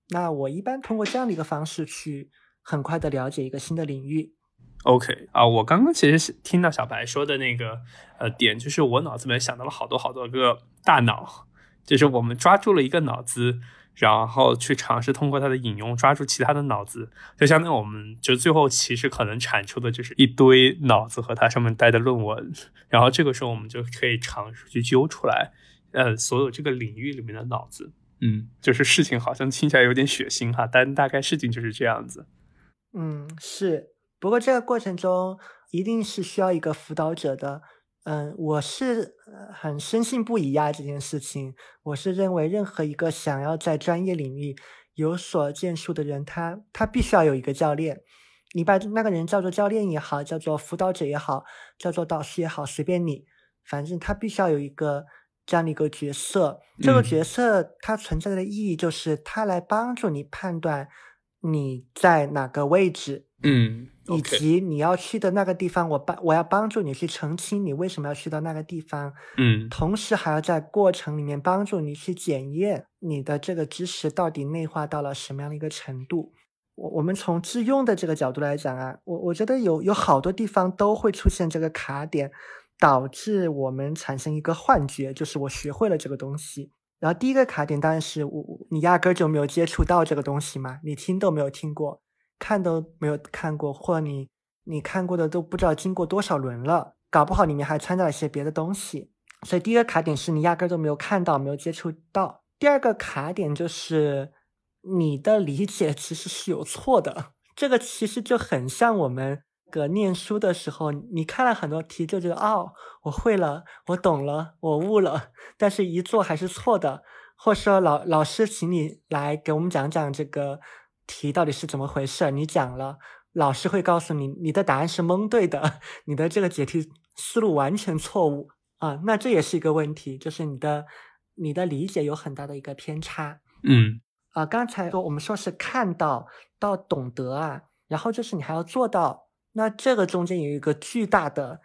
那我一般通过这样的一个方式去很快的了解一个新的领域。OK 啊，我刚刚其实是听到小白说的那个呃点，就是我脑子里面想到了好多好多个大脑，就是我们抓住了一个脑子，然后去尝试通过它的引用抓住其他的脑子，就相当于我们就最后其实可能产出的就是一堆脑子和它上面带的论文，然后这个时候我们就可以尝试去揪出来，呃，所有这个领域里面的脑子。嗯，就是事情好像听起来有点血腥哈，但大概事情就是这样子。嗯，是。不过这个过程中一定是需要一个辅导者的。嗯，我是很深信不疑啊这件事情。我是认为任何一个想要在专业领域有所建树的人，他他必须要有一个教练。你把那个人叫做教练也好，叫做辅导者也好，叫做导师也好，随便你，反正他必须要有一个。这样的一个角色，这个角色它存在的意义就是他来帮助你判断你在哪个位置，嗯，以及你要去的那个地方，我帮我要帮助你去澄清你为什么要去到那个地方，嗯，同时还要在过程里面帮助你去检验你的这个知识到底内化到了什么样的一个程度。我我们从自用的这个角度来讲啊，我我觉得有有好多地方都会出现这个卡点。导致我们产生一个幻觉，就是我学会了这个东西。然后第一个卡点当然是我，你压根儿就没有接触到这个东西嘛，你听都没有听过，看都没有看过，或你你看过的都不知道经过多少轮了，搞不好里面还掺杂一些别的东西。所以第一个卡点是你压根都没有看到，没有接触到。第二个卡点就是你的理解其实是有错的，这个其实就很像我们。个念书的时候，你看了很多题，就觉得哦，我会了，我懂了，我悟了，但是一做还是错的，或者说老老师请你来给我们讲讲这个题到底是怎么回事，你讲了，老师会告诉你你的答案是蒙对的，你的这个解题思路完全错误啊，那这也是一个问题，就是你的你的理解有很大的一个偏差。嗯，啊，刚才说我们说是看到到懂得啊，然后就是你还要做到。那这个中间有一个巨大的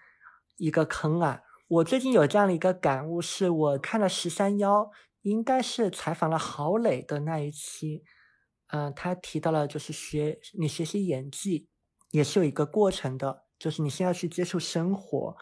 一个坑啊！我最近有这样的一个感悟，是我看了十三幺，应该是采访了郝磊的那一期，嗯，他提到了就是学你学习演技也是有一个过程的，就是你先要去接触生活，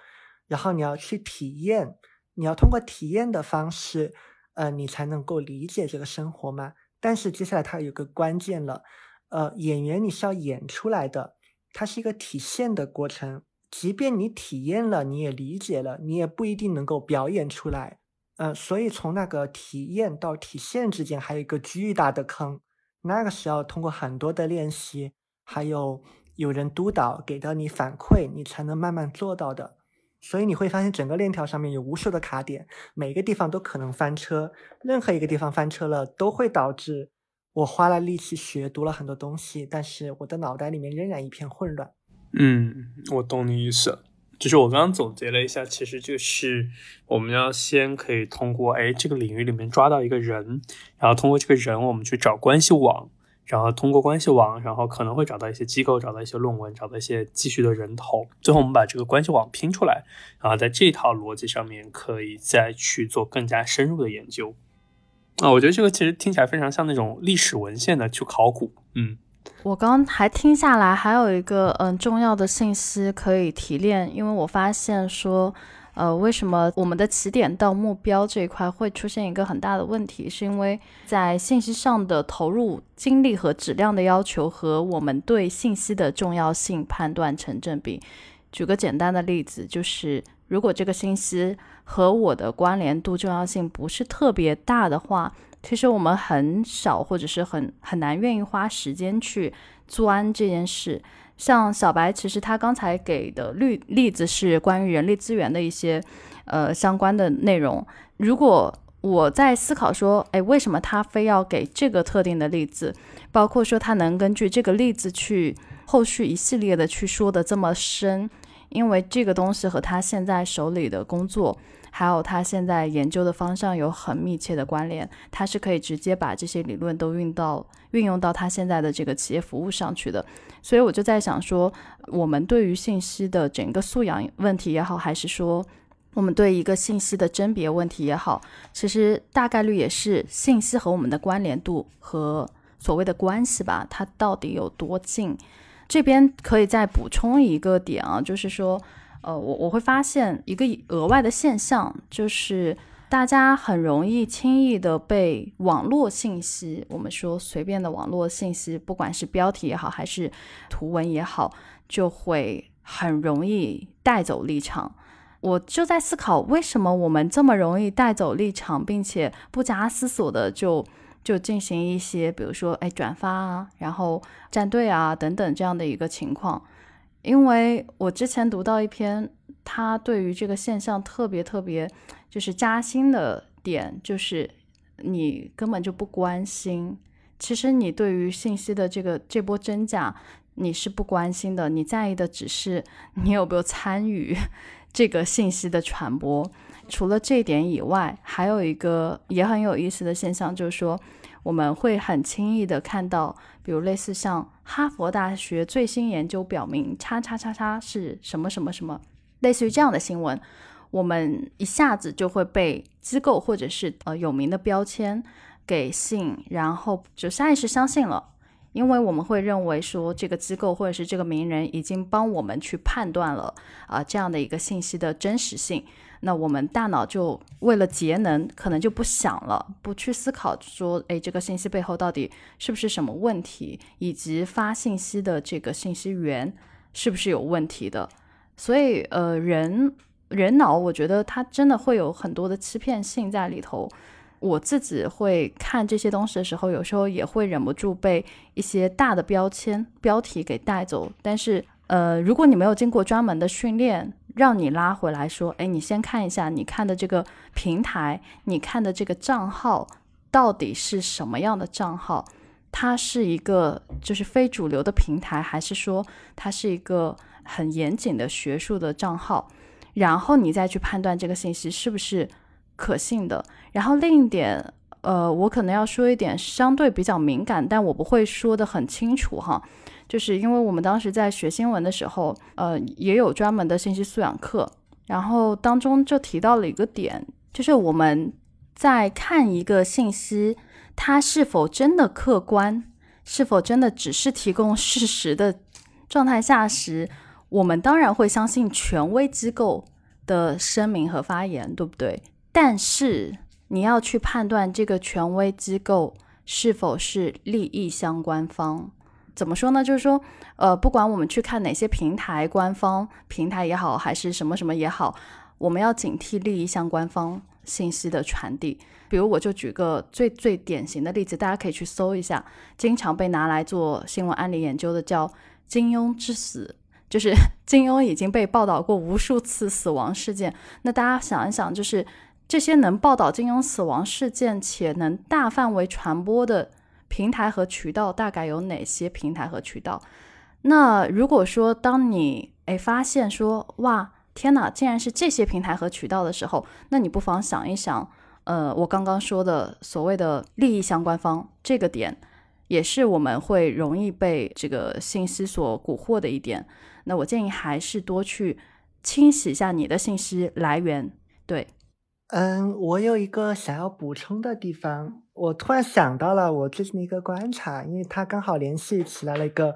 然后你要去体验，你要通过体验的方式，呃，你才能够理解这个生活嘛。但是接下来他有个关键了，呃，演员你是要演出来的。它是一个体现的过程，即便你体验了，你也理解了，你也不一定能够表演出来。呃，所以从那个体验到体现之间还有一个巨大的坑，那个是要通过很多的练习，还有有人督导给到你反馈，你才能慢慢做到的。所以你会发现整个链条上面有无数的卡点，每个地方都可能翻车，任何一个地方翻车了，都会导致。我花了力气学读了很多东西，但是我的脑袋里面仍然一片混乱。嗯，我懂你意思，就是我刚刚总结了一下，其实就是我们要先可以通过哎这个领域里面抓到一个人，然后通过这个人我们去找关系网，然后通过关系网，然后可能会找到一些机构，找到一些论文，找到一些继续的人头，最后我们把这个关系网拼出来，然后在这套逻辑上面可以再去做更加深入的研究。啊，我觉得这个其实听起来非常像那种历史文献的去考古，嗯，我刚刚还听下来，还有一个嗯重要的信息可以提炼，因为我发现说，呃，为什么我们的起点到目标这一块会出现一个很大的问题，是因为在信息上的投入精力和质量的要求和我们对信息的重要性判断成正比。举个简单的例子，就是如果这个信息和我的关联度重要性不是特别大的话。其实我们很少，或者是很很难愿意花时间去钻这件事。像小白，其实他刚才给的例例子是关于人力资源的一些呃相关的内容。如果我在思考说，哎，为什么他非要给这个特定的例子？包括说他能根据这个例子去后续一系列的去说的这么深，因为这个东西和他现在手里的工作。还有他现在研究的方向有很密切的关联，他是可以直接把这些理论都运到运用到他现在的这个企业服务上去的。所以我就在想说，我们对于信息的整个素养问题也好，还是说我们对一个信息的甄别问题也好，其实大概率也是信息和我们的关联度和所谓的关系吧，它到底有多近？这边可以再补充一个点啊，就是说。呃，我我会发现一个额外的现象，就是大家很容易轻易的被网络信息，我们说随便的网络信息，不管是标题也好，还是图文也好，就会很容易带走立场。我就在思考，为什么我们这么容易带走立场，并且不加思索的就就进行一些，比如说哎转发啊，然后站队啊等等这样的一个情况。因为我之前读到一篇，他对于这个现象特别特别就是扎心的点，就是你根本就不关心。其实你对于信息的这个这波真假，你是不关心的，你在意的只是你有没有参与 这个信息的传播。除了这一点以外，还有一个也很有意思的现象，就是说。我们会很轻易的看到，比如类似像哈佛大学最新研究表明，叉叉叉叉是什么什么什么，类似于这样的新闻，我们一下子就会被机构或者是呃有名的标签给信，然后就下意识相信了，因为我们会认为说这个机构或者是这个名人已经帮我们去判断了啊这样的一个信息的真实性。那我们大脑就为了节能，可能就不想了，不去思考说，哎，这个信息背后到底是不是什么问题，以及发信息的这个信息源是不是有问题的。所以，呃，人人脑，我觉得它真的会有很多的欺骗性在里头。我自己会看这些东西的时候，有时候也会忍不住被一些大的标签标题给带走。但是，呃，如果你没有经过专门的训练，让你拉回来说，哎，你先看一下，你看的这个平台，你看的这个账号到底是什么样的账号？它是一个就是非主流的平台，还是说它是一个很严谨的学术的账号？然后你再去判断这个信息是不是可信的。然后另一点，呃，我可能要说一点相对比较敏感，但我不会说的很清楚哈。就是因为我们当时在学新闻的时候，呃，也有专门的信息素养课，然后当中就提到了一个点，就是我们在看一个信息，它是否真的客观，是否真的只是提供事实的状态下时，我们当然会相信权威机构的声明和发言，对不对？但是你要去判断这个权威机构是否是利益相关方。怎么说呢？就是说，呃，不管我们去看哪些平台，官方平台也好，还是什么什么也好，我们要警惕利益相关方信息的传递。比如，我就举个最最典型的例子，大家可以去搜一下，经常被拿来做新闻案例研究的，叫金庸之死，就是 金庸已经被报道过无数次死亡事件。那大家想一想，就是这些能报道金庸死亡事件且能大范围传播的。平台和渠道大概有哪些平台和渠道？那如果说当你诶发现说哇天哪，竟然是这些平台和渠道的时候，那你不妨想一想，呃，我刚刚说的所谓的利益相关方这个点，也是我们会容易被这个信息所蛊惑的一点。那我建议还是多去清洗一下你的信息来源，对。嗯，我有一个想要补充的地方，我突然想到了我最近的一个观察，因为它刚好联系起来了一个，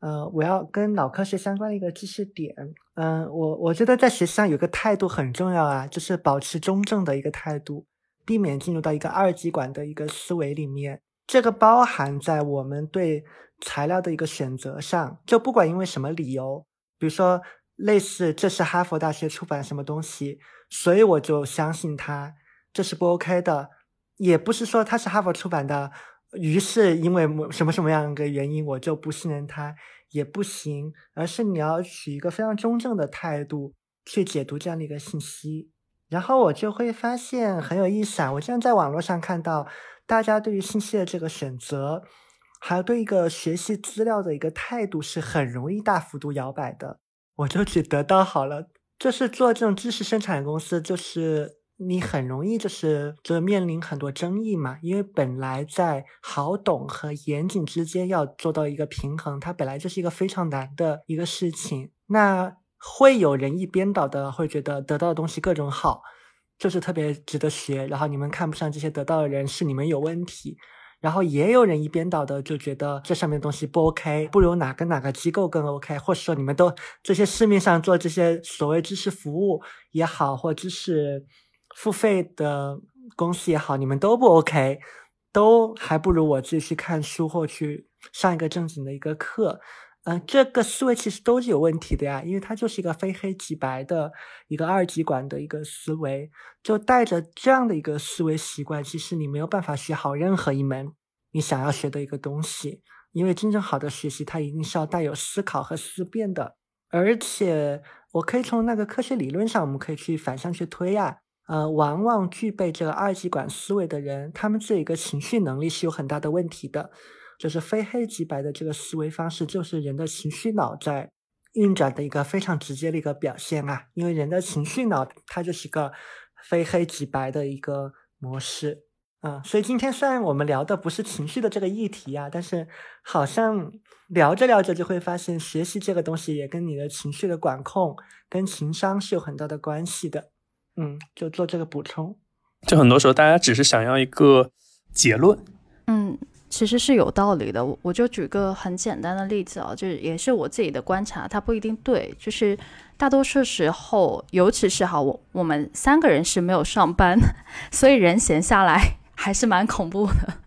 呃，我要跟脑科学相关的一个知识点。嗯，我我觉得在学习上有个态度很重要啊，就是保持中正的一个态度，避免进入到一个二极管的一个思维里面。这个包含在我们对材料的一个选择上，就不管因为什么理由，比如说类似这是哈佛大学出版什么东西。所以我就相信它，这是不 OK 的，也不是说他是哈佛出版的，于是因为什么什么样一个原因我就不信任他也不行，而是你要取一个非常中正的态度去解读这样的一个信息，然后我就会发现很有意思啊！我经常在网络上看到大家对于信息的这个选择，还有对一个学习资料的一个态度是很容易大幅度摇摆的。我就举得到好了。就是做这种知识生产公司，就是你很容易就是就面临很多争议嘛，因为本来在好懂和严谨之间要做到一个平衡，它本来就是一个非常难的一个事情。那会有人一边倒的会觉得得到的东西各种好，就是特别值得学，然后你们看不上这些得到的人是你们有问题。然后也有人一边倒的就觉得这上面的东西不 OK，不如哪个哪个机构更 OK，或者说你们都这些市面上做这些所谓知识服务也好，或知识付费的公司也好，你们都不 OK，都还不如我自己去看书或去上一个正经的一个课。嗯，这个思维其实都是有问题的呀，因为它就是一个非黑即白的一个二极管的一个思维，就带着这样的一个思维习惯，其实你没有办法学好任何一门你想要学的一个东西，因为真正好的学习，它一定是要带有思考和思辨的。而且，我可以从那个科学理论上，我们可以去反向去推啊，呃，往往具备这个二极管思维的人，他们这一个情绪能力是有很大的问题的。就是非黑即白的这个思维方式，就是人的情绪脑在运转的一个非常直接的一个表现啊。因为人的情绪脑它就是一个非黑即白的一个模式啊。所以今天虽然我们聊的不是情绪的这个议题啊，但是好像聊着聊着就会发现，学习这个东西也跟你的情绪的管控、跟情商是有很大的关系的。嗯，就做这个补充。就很多时候大家只是想要一个结论。嗯。其实是有道理的，我我就举个很简单的例子啊，就是也是我自己的观察，它不一定对。就是大多数时候，尤其是哈，我我们三个人是没有上班，所以人闲下来 还是蛮恐怖的。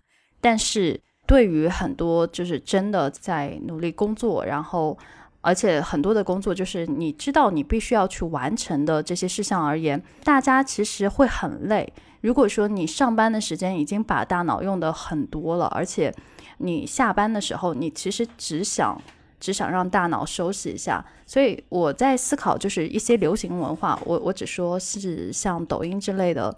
但是对于很多就是真的在努力工作，然后而且很多的工作就是你知道你必须要去完成的这些事项而言，大家其实会很累。如果说你上班的时间已经把大脑用的很多了，而且你下班的时候，你其实只想只想让大脑休息一下。所以我在思考，就是一些流行文化，我我只说是像抖音之类的，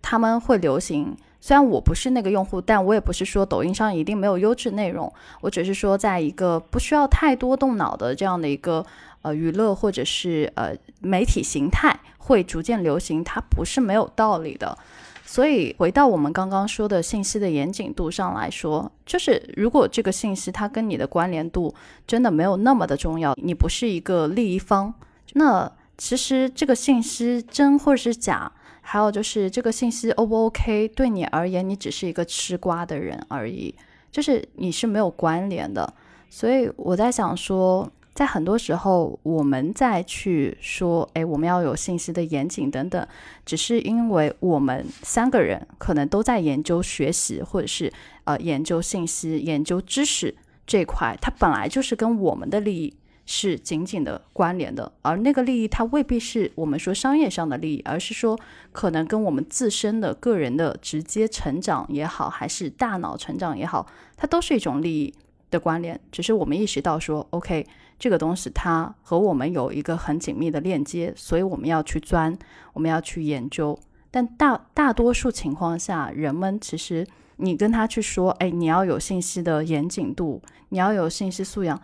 他们会流行。虽然我不是那个用户，但我也不是说抖音上一定没有优质内容。我只是说，在一个不需要太多动脑的这样的一个呃娱乐或者是呃媒体形态会逐渐流行，它不是没有道理的。所以回到我们刚刚说的信息的严谨度上来说，就是如果这个信息它跟你的关联度真的没有那么的重要，你不是一个利益方，那其实这个信息真或者是假，还有就是这个信息 O 不 OK，对你而言，你只是一个吃瓜的人而已，就是你是没有关联的。所以我在想说。在很多时候，我们再去说，哎，我们要有信息的严谨等等，只是因为我们三个人可能都在研究学习，或者是呃研究信息、研究知识这块，它本来就是跟我们的利益是紧紧的关联的，而那个利益它未必是我们说商业上的利益，而是说可能跟我们自身的个人的直接成长也好，还是大脑成长也好，它都是一种利益的关联，只是我们意识到说，OK。这个东西它和我们有一个很紧密的链接，所以我们要去钻，我们要去研究。但大大多数情况下，人们其实你跟他去说，哎，你要有信息的严谨度，你要有信息素养。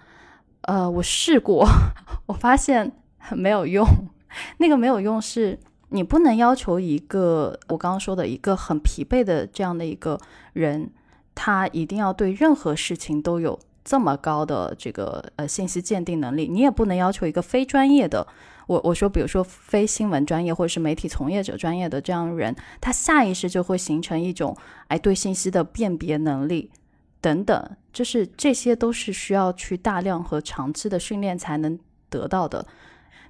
呃，我试过，我发现没有用。那个没有用是，你不能要求一个我刚刚说的一个很疲惫的这样的一个人，他一定要对任何事情都有。这么高的这个呃信息鉴定能力，你也不能要求一个非专业的。我我说，比如说非新闻专业或者是媒体从业者专业的这样人，他下意识就会形成一种哎对信息的辨别能力等等，就是这些都是需要去大量和长期的训练才能得到的。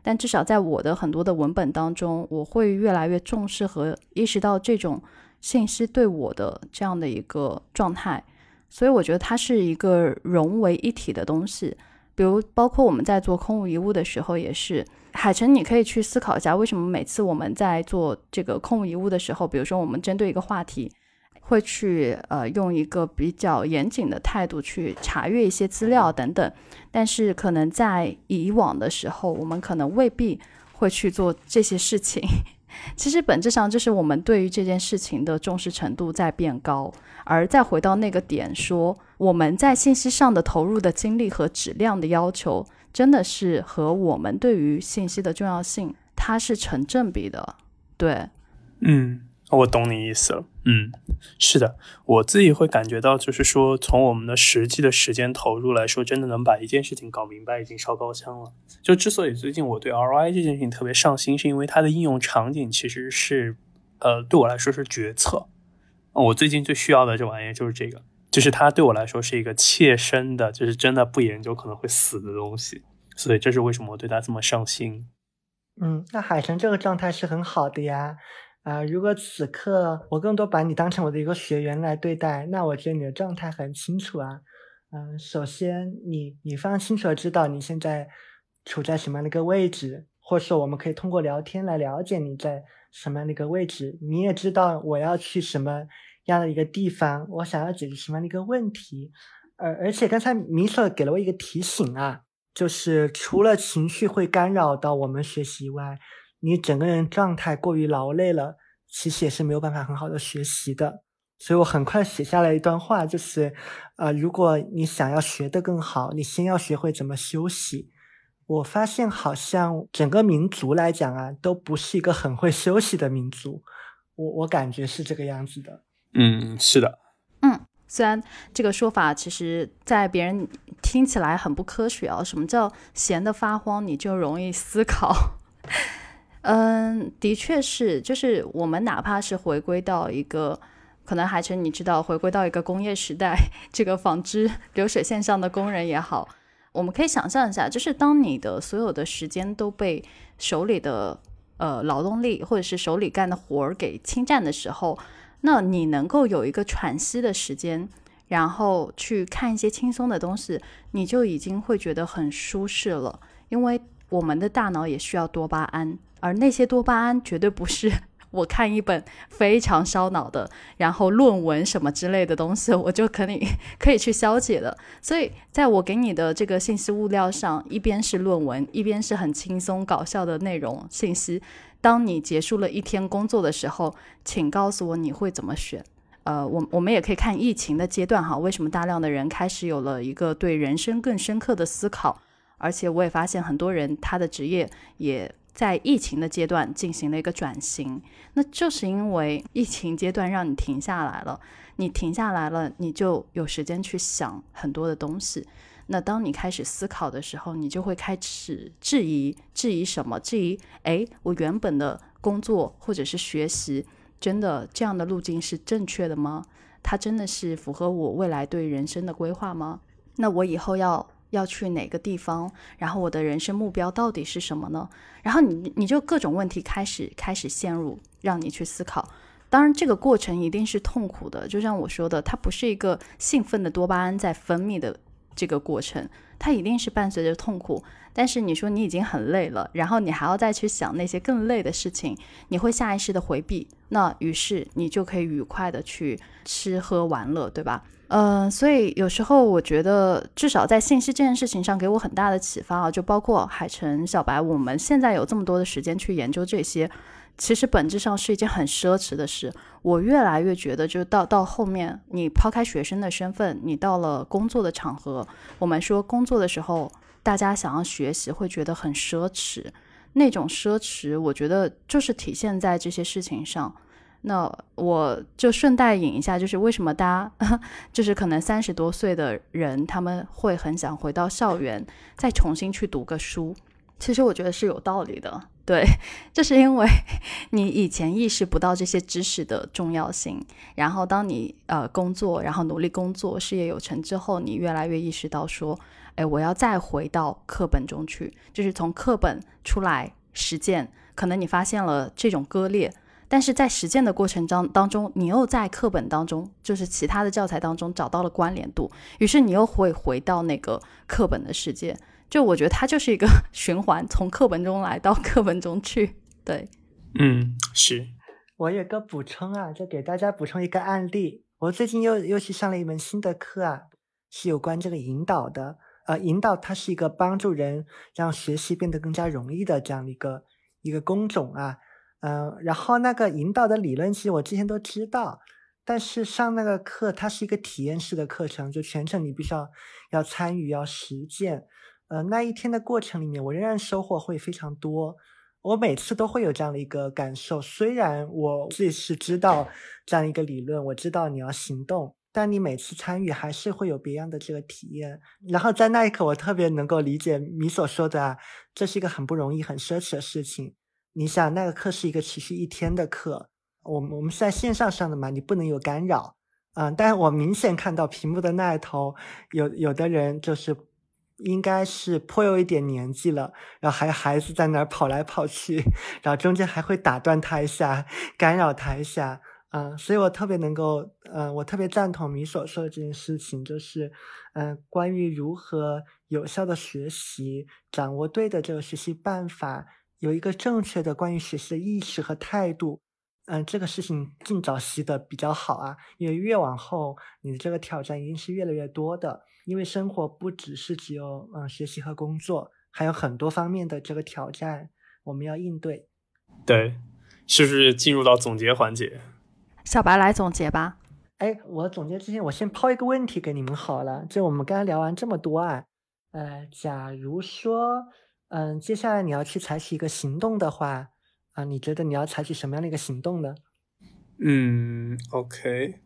但至少在我的很多的文本当中，我会越来越重视和意识到这种信息对我的这样的一个状态，所以我觉得它是一个融为一体的东西。比如，包括我们在做空无一物的时候，也是海晨，你可以去思考一下，为什么每次我们在做这个空无一物的时候，比如说我们针对一个话题，会去呃用一个比较严谨的态度去查阅一些资料等等，但是可能在以往的时候，我们可能未必会去做这些事情。其实本质上就是我们对于这件事情的重视程度在变高。而再回到那个点，说我们在信息上的投入的精力和质量的要求，真的是和我们对于信息的重要性，它是成正比的。对，嗯，我懂你意思了。嗯，是的，我自己会感觉到，就是说，从我们的实际的时间投入来说，真的能把一件事情搞明白，已经烧高香了。就之所以最近我对 ROI 这件事情特别上心，是因为它的应用场景其实是，呃，对我来说是决策。我最近最需要的这玩意就是这个，就是它对我来说是一个切身的，就是真的不研究可能会死的东西，所以这是为什么我对它这么上心。嗯，那海神这个状态是很好的呀。啊，如果此刻我更多把你当成我的一个学员来对待，那我觉得你的状态很清楚啊。嗯，首先你你非常清楚的知道你现在处在什么样的一个位置，或者说我们可以通过聊天来了解你在什么样的一个位置。你也知道我要去什么。样的一个地方，我想要解决什么样的一个问题？而而且刚才米索给了我一个提醒啊，就是除了情绪会干扰到我们学习外，你整个人状态过于劳累了，其实也是没有办法很好的学习的。所以我很快写下来一段话，就是，呃，如果你想要学得更好，你先要学会怎么休息。我发现好像整个民族来讲啊，都不是一个很会休息的民族，我我感觉是这个样子的。嗯，是的。嗯，虽然这个说法其实，在别人听起来很不科学啊。什么叫闲得发慌，你就容易思考？嗯，的确是，就是我们哪怕是回归到一个，可能海晨你知道，回归到一个工业时代，这个纺织流水线上的工人也好，我们可以想象一下，就是当你的所有的时间都被手里的呃劳动力或者是手里干的活儿给侵占的时候。那你能够有一个喘息的时间，然后去看一些轻松的东西，你就已经会觉得很舒适了。因为我们的大脑也需要多巴胺，而那些多巴胺绝对不是我看一本非常烧脑的，然后论文什么之类的东西，我就可以可以去消解的。所以，在我给你的这个信息物料上，一边是论文，一边是很轻松搞笑的内容信息。当你结束了一天工作的时候，请告诉我你会怎么选。呃，我我们也可以看疫情的阶段哈，为什么大量的人开始有了一个对人生更深刻的思考？而且我也发现很多人他的职业也在疫情的阶段进行了一个转型。那就是因为疫情阶段让你停下来了，你停下来了，你就有时间去想很多的东西。那当你开始思考的时候，你就会开始质疑，质疑什么？质疑，哎，我原本的工作或者是学习，真的这样的路径是正确的吗？它真的是符合我未来对人生的规划吗？那我以后要要去哪个地方？然后我的人生目标到底是什么呢？然后你你就各种问题开始开始陷入，让你去思考。当然，这个过程一定是痛苦的，就像我说的，它不是一个兴奋的多巴胺在分泌的。这个过程，它一定是伴随着痛苦。但是你说你已经很累了，然后你还要再去想那些更累的事情，你会下意识的回避。那于是你就可以愉快的去吃喝玩乐，对吧？嗯，所以有时候我觉得，至少在信息这件事情上给我很大的启发啊，就包括海晨、小白，我们现在有这么多的时间去研究这些。其实本质上是一件很奢侈的事。我越来越觉得，就到到后面，你抛开学生的身份，你到了工作的场合，我们说工作的时候，大家想要学习会觉得很奢侈。那种奢侈，我觉得就是体现在这些事情上。那我就顺带引一下，就是为什么大家 就是可能三十多岁的人，他们会很想回到校园，再重新去读个书。其实我觉得是有道理的，对，这是因为 你以前意识不到这些知识的重要性，然后当你呃工作，然后努力工作，事业有成之后，你越来越意识到说，哎，我要再回到课本中去，就是从课本出来实践。可能你发现了这种割裂。但是在实践的过程当当中，你又在课本当中，就是其他的教材当中找到了关联度，于是你又会回到那个课本的世界。就我觉得它就是一个 循环，从课本中来到课本中去。对，嗯，是。我有个补充啊，就给大家补充一个案例。我最近又又去上了一门新的课啊，是有关这个引导的。呃，引导它是一个帮助人让学习变得更加容易的这样的一个一个工种啊。嗯，然后那个引导的理论其实我之前都知道，但是上那个课它是一个体验式的课程，就全程你必须要要参与要实践。呃，那一天的过程里面，我仍然收获会非常多。我每次都会有这样的一个感受，虽然我自己是知道这样一个理论，我知道你要行动，但你每次参与还是会有别样的这个体验。然后在那一刻，我特别能够理解你所说的，这是一个很不容易、很奢侈的事情。你想那个课是一个持续一天的课，我们我们是在线上上的嘛，你不能有干扰，嗯，但我明显看到屏幕的那一头有有的人就是应该是颇有一点年纪了，然后还有孩子在那儿跑来跑去，然后中间还会打断他一下，干扰他一下，嗯，所以我特别能够，嗯，我特别赞同你所说的这件事情，就是，嗯，关于如何有效的学习，掌握对的这个学习办法。有一个正确的关于学习的意识和态度，嗯，这个事情尽早习得比较好啊。因为越往后，你的这个挑战一定是越来越多的。因为生活不只是只有嗯学习和工作，还有很多方面的这个挑战，我们要应对。对，是不是进入到总结环节？小白来总结吧。哎，我总结之前，我先抛一个问题给你们好了。就我们刚才聊完这么多啊，呃，假如说。嗯，接下来你要去采取一个行动的话，啊，你觉得你要采取什么样的一个行动呢？嗯，OK，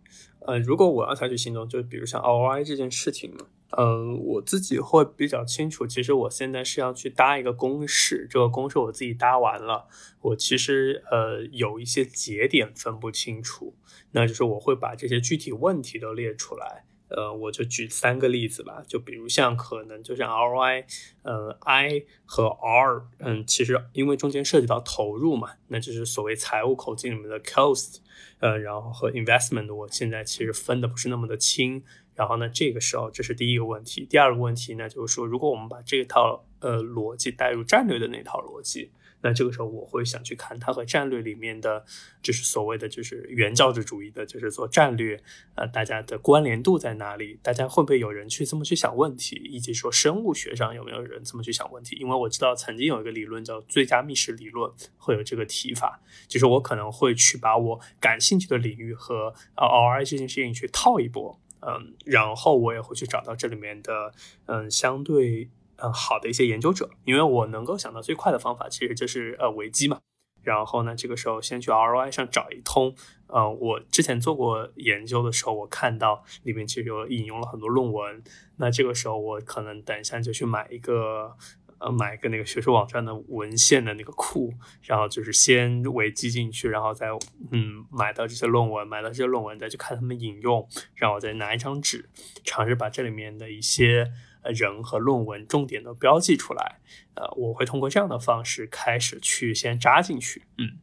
呃，如果我要采取行动，就比如像 ROI 这件事情，嗯，我自己会比较清楚，其实我现在是要去搭一个公式，这个公式我自己搭完了，我其实呃有一些节点分不清楚，那就是我会把这些具体问题都列出来。呃，我就举三个例子吧，就比如像可能就像 ROI，呃，I 和 R，嗯，其实因为中间涉及到投入嘛，那就是所谓财务口径里面的 cost，呃，然后和 investment，我现在其实分的不是那么的清，然后呢，这个时候这是第一个问题，第二个问题呢，就是说如果我们把这套呃逻辑带入战略的那套逻辑。那这个时候我会想去看它和战略里面的，就是所谓的就是原教旨主义的，就是做战略，呃，大家的关联度在哪里？大家会不会有人去这么去想问题？以及说生物学上有没有人这么去想问题？因为我知道曾经有一个理论叫最佳觅食理论，会有这个提法，就是我可能会去把我感兴趣的领域和呃 RI 这件事情去套一波，嗯，然后我也会去找到这里面的嗯相对。嗯，好的一些研究者，因为我能够想到最快的方法，其实就是呃维基嘛。然后呢，这个时候先去 ROI 上找一通。呃，我之前做过研究的时候，我看到里面其实有引用了很多论文。那这个时候我可能等一下就去买一个呃买一个那个学术网站的文献的那个库，然后就是先维基进去，然后再嗯买到这些论文，买到这些论文再去看他们引用，然后再拿一张纸，尝试把这里面的一些。人和论文重点都标记出来，呃，我会通过这样的方式开始去先扎进去。嗯，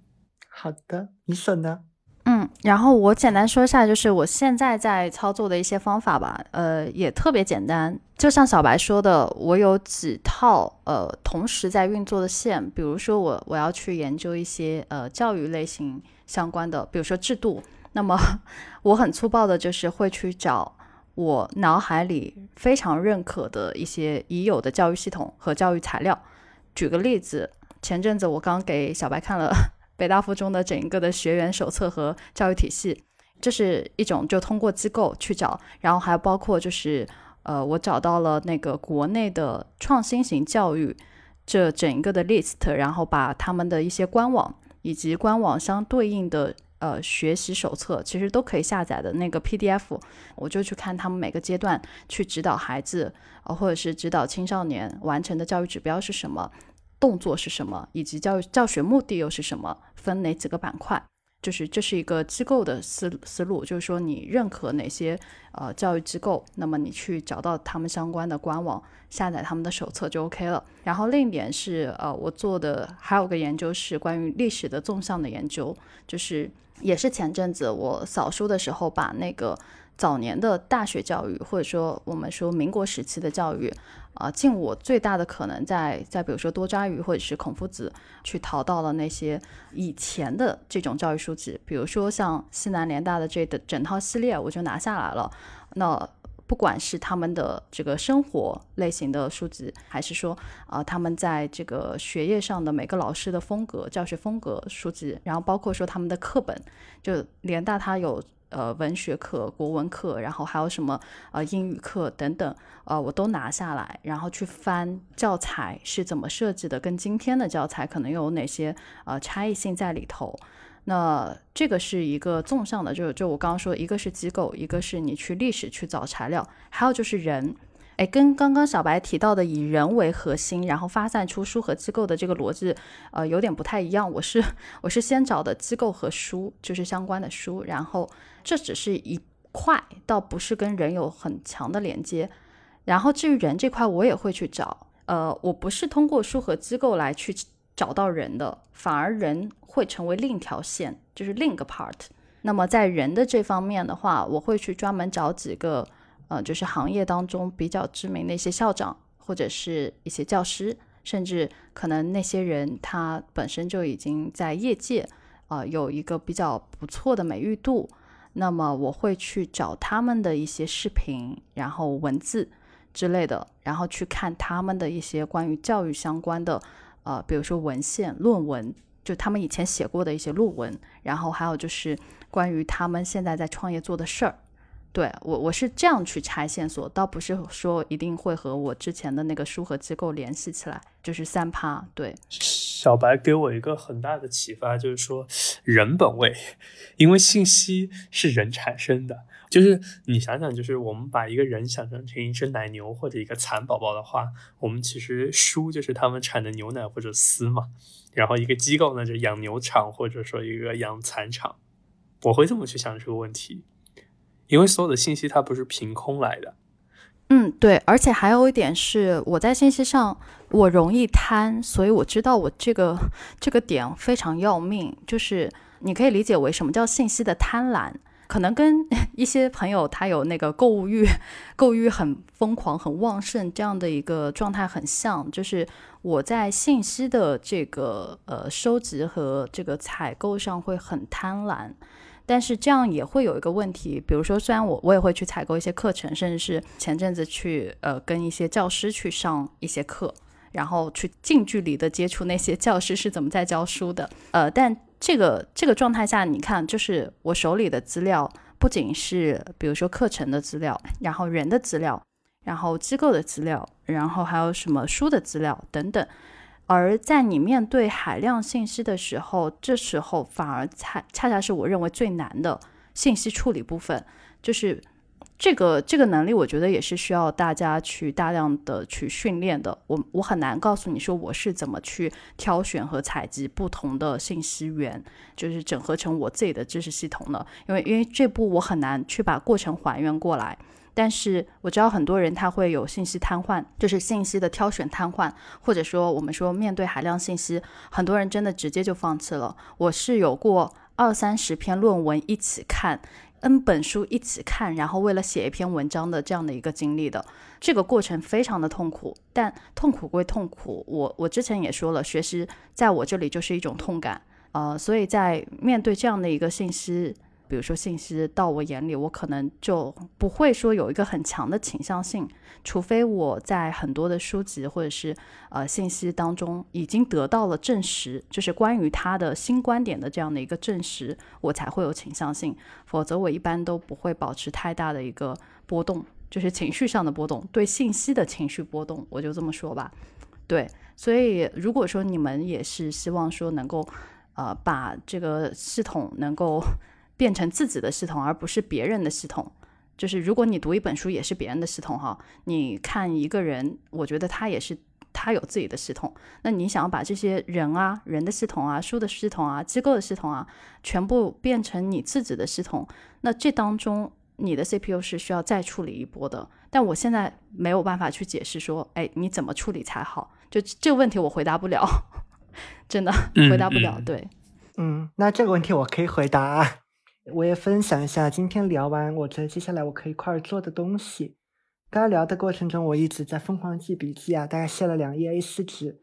好的，你选呢？嗯，然后我简单说一下，就是我现在在操作的一些方法吧。呃，也特别简单，就像小白说的，我有几套呃同时在运作的线。比如说我我要去研究一些呃教育类型相关的，比如说制度，那么 我很粗暴的就是会去找。我脑海里非常认可的一些已有的教育系统和教育材料。举个例子，前阵子我刚给小白看了 北大附中的整个的学员手册和教育体系，这是一种就通过机构去找，然后还包括就是呃，我找到了那个国内的创新型教育这整个的 list，然后把他们的一些官网以及官网相对应的呃学习手册，其实都可以下载的那个 PDF，我就去看他们每个阶段去指导孩子，呃，或者是指导青少年完成的教育指标是什么，动作是什么，以及教育教学目的又是什么，分哪几个板块。就是这是一个机构的思思路，就是说你认可哪些呃教育机构，那么你去找到他们相关的官网，下载他们的手册就 OK 了。然后另一点是，呃，我做的还有个研究是关于历史的纵向的研究，就是也是前阵子我扫书的时候把那个。早年的大学教育，或者说我们说民国时期的教育，啊，尽我最大的可能，在在比如说多抓鱼或者是孔夫子，去淘到了那些以前的这种教育书籍，比如说像西南联大的这的整套系列，我就拿下来了。那不管是他们的这个生活类型的书籍，还是说啊他们在这个学业上的每个老师的风格、教学风格书籍，然后包括说他们的课本，就联大它有。呃，文学课、国文课，然后还有什么呃英语课等等，呃，我都拿下来，然后去翻教材是怎么设计的，跟今天的教材可能有哪些呃差异性在里头。那这个是一个纵向的，就就我刚刚说，一个是机构，一个是你去历史去找材料，还有就是人。哎，跟刚刚小白提到的以人为核心，然后发散出书和机构的这个逻辑，呃，有点不太一样。我是我是先找的机构和书，就是相关的书，然后这只是一块，倒不是跟人有很强的连接。然后至于人这块，我也会去找，呃，我不是通过书和机构来去找到人的，反而人会成为另一条线，就是另一个 part。那么在人的这方面的话，我会去专门找几个。呃，就是行业当中比较知名的一些校长，或者是一些教师，甚至可能那些人他本身就已经在业界啊有一个比较不错的美誉度。那么我会去找他们的一些视频，然后文字之类的，然后去看他们的一些关于教育相关的，呃，比如说文献、论文，就他们以前写过的一些论文，然后还有就是关于他们现在在创业做的事儿。对我，我是这样去拆线索，倒不是说一定会和我之前的那个书和机构联系起来，就是三趴。对，小白给我一个很大的启发，就是说人本位，因为信息是人产生的。就是你想想，就是我们把一个人想象成一只奶牛或者一个蚕宝宝的话，我们其实书就是他们产的牛奶或者丝嘛。然后一个机构呢，就养牛场或者说一个养蚕场。我会这么去想这个问题。因为所有的信息它不是凭空来的，嗯，对，而且还有一点是，我在信息上我容易贪，所以我知道我这个这个点非常要命，就是你可以理解为什么叫信息的贪婪，可能跟 一些朋友他有那个购物欲，购物欲很疯狂、很旺盛这样的一个状态很像，就是我在信息的这个呃收集和这个采购上会很贪婪。但是这样也会有一个问题，比如说，虽然我我也会去采购一些课程，甚至是前阵子去呃跟一些教师去上一些课，然后去近距离的接触那些教师是怎么在教书的，呃，但这个这个状态下，你看，就是我手里的资料不仅是比如说课程的资料，然后人的资料，然后机构的资料，然后还有什么书的资料等等。而在你面对海量信息的时候，这时候反而恰恰恰是我认为最难的信息处理部分，就是这个这个能力，我觉得也是需要大家去大量的去训练的。我我很难告诉你说我是怎么去挑选和采集不同的信息源，就是整合成我自己的知识系统的，因为因为这步我很难去把过程还原过来。但是我知道很多人他会有信息瘫痪，就是信息的挑选瘫痪，或者说我们说面对海量信息，很多人真的直接就放弃了。我是有过二三十篇论文一起看，n 本书一起看，然后为了写一篇文章的这样的一个经历的，这个过程非常的痛苦。但痛苦归痛苦，我我之前也说了，学习在我这里就是一种痛感，呃，所以在面对这样的一个信息。比如说信息到我眼里，我可能就不会说有一个很强的倾向性，除非我在很多的书籍或者是呃信息当中已经得到了证实，就是关于他的新观点的这样的一个证实，我才会有倾向性，否则我一般都不会保持太大的一个波动，就是情绪上的波动，对信息的情绪波动，我就这么说吧。对，所以如果说你们也是希望说能够。呃把这个系统能够变成自己的系统，而不是别人的系统。就是如果你读一本书也是别人的系统哈，你看一个人，我觉得他也是他有自己的系统。那你想要把这些人啊、人的系统啊、书的系统啊、机构的系统啊，全部变成你自己的系统，那这当中你的 CPU 是需要再处理一波的。但我现在没有办法去解释说，哎，你怎么处理才好？就这个问题我回答不了，真的回答不了。对，嗯，那这个问题我可以回答。我也分享一下今天聊完，我觉得接下来我可以快儿做的东西。刚刚聊的过程中，我一直在疯狂记笔记啊，大概写了两页 A4 纸。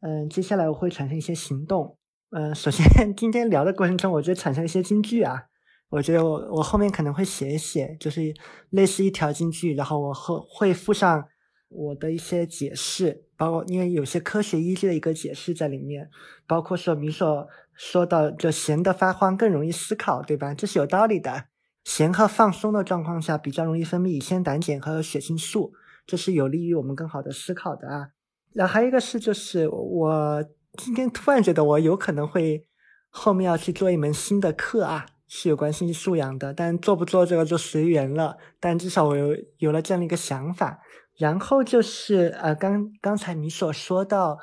嗯，接下来我会产生一些行动。嗯，首先 今天聊的过程中，我觉得产生一些金句啊，我觉得我我后面可能会写一写，就是类似一条金句，然后我会会附上我的一些解释，包括因为有些科学依据的一个解释在里面，包括说米索。说到就闲得发慌更容易思考，对吧？这是有道理的。闲和放松的状况下，比较容易分泌乙酰胆碱和血清素，这是有利于我们更好的思考的啊。然后还有一个是，就是我今天突然觉得我有可能会后面要去做一门新的课啊，是有关信息素养的，但做不做这个就随缘了。但至少我有有了这样的一个想法。然后就是呃，刚刚才你所说到。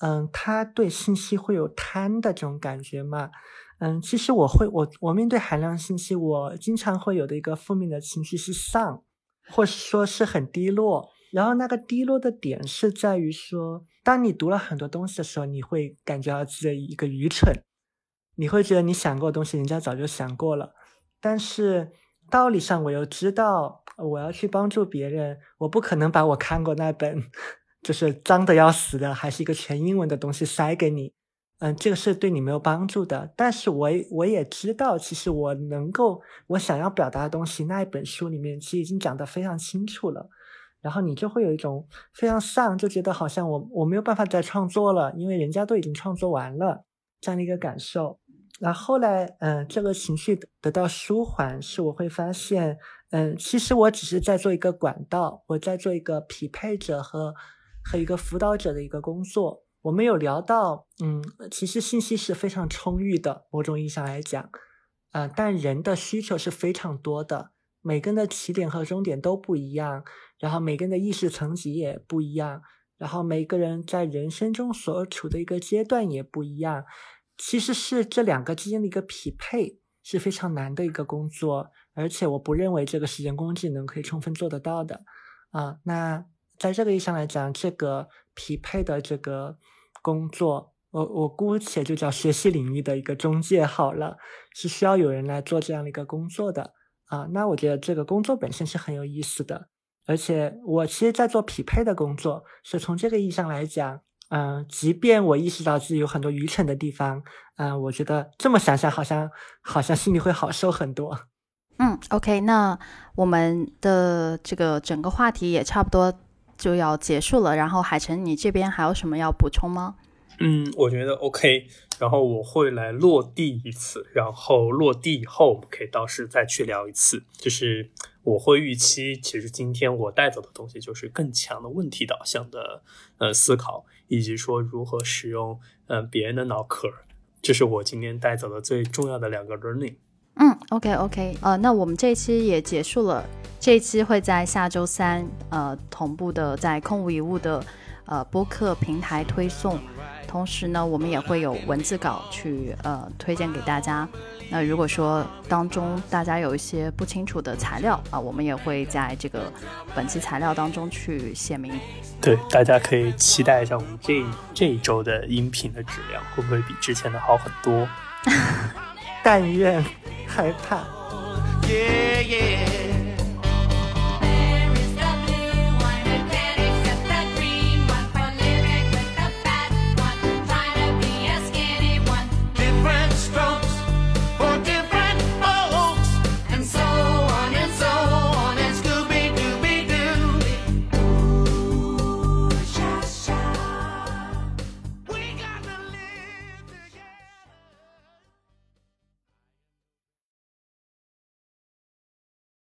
嗯，他对信息会有贪的这种感觉嘛？嗯，其实我会，我我面对海量信息，我经常会有的一个负面的情绪是丧，或是说是很低落。然后那个低落的点是在于说，当你读了很多东西的时候，你会感觉到自己的一个愚蠢，你会觉得你想过的东西，人家早就想过了。但是道理上，我又知道我要去帮助别人，我不可能把我看过那本。就是脏的要死的，还是一个全英文的东西塞给你，嗯，这个是对你没有帮助的。但是我我也知道，其实我能够我想要表达的东西，那一本书里面其实已经讲得非常清楚了。然后你就会有一种非常丧，就觉得好像我我没有办法再创作了，因为人家都已经创作完了这样的一个感受。然后后来，嗯，这个情绪得到舒缓，是我会发现，嗯，其实我只是在做一个管道，我在做一个匹配者和。和一个辅导者的一个工作，我们有聊到，嗯，其实信息是非常充裕的，某种意义上来讲，啊，但人的需求是非常多的，每个人的起点和终点都不一样，然后每个人的意识层级也不一样，然后每个人在人生中所处的一个阶段也不一样，其实是这两个之间的一个匹配是非常难的一个工作，而且我不认为这个是人工智能可以充分做得到的，啊，那。在这个意义上来讲，这个匹配的这个工作，我我姑且就叫学习领域的一个中介好了，是需要有人来做这样的一个工作的啊。那我觉得这个工作本身是很有意思的，而且我其实，在做匹配的工作，是从这个意义上来讲，嗯，即便我意识到自己有很多愚蠢的地方，嗯，我觉得这么想想，好像好像心里会好受很多。嗯，OK，那我们的这个整个话题也差不多。就要结束了，然后海晨，你这边还有什么要补充吗？嗯，我觉得 OK，然后我会来落地一次，然后落地以后，我们可以到时再去聊一次。就是我会预期，其实今天我带走的东西就是更强的问题导向的呃思考，以及说如何使用嗯别人的脑壳，这是我今天带走的最重要的两个 learning。嗯，OK OK，呃，那我们这一期也结束了。这一期会在下周三，呃，同步的在空无一物的呃播客平台推送。同时呢，我们也会有文字稿去呃推荐给大家。那如果说当中大家有一些不清楚的材料啊，我们也会在这个本期材料当中去写明。对，大家可以期待一下我们这这一周的音频的质量会不会比之前的好很多。但愿。害怕。Yeah, yeah.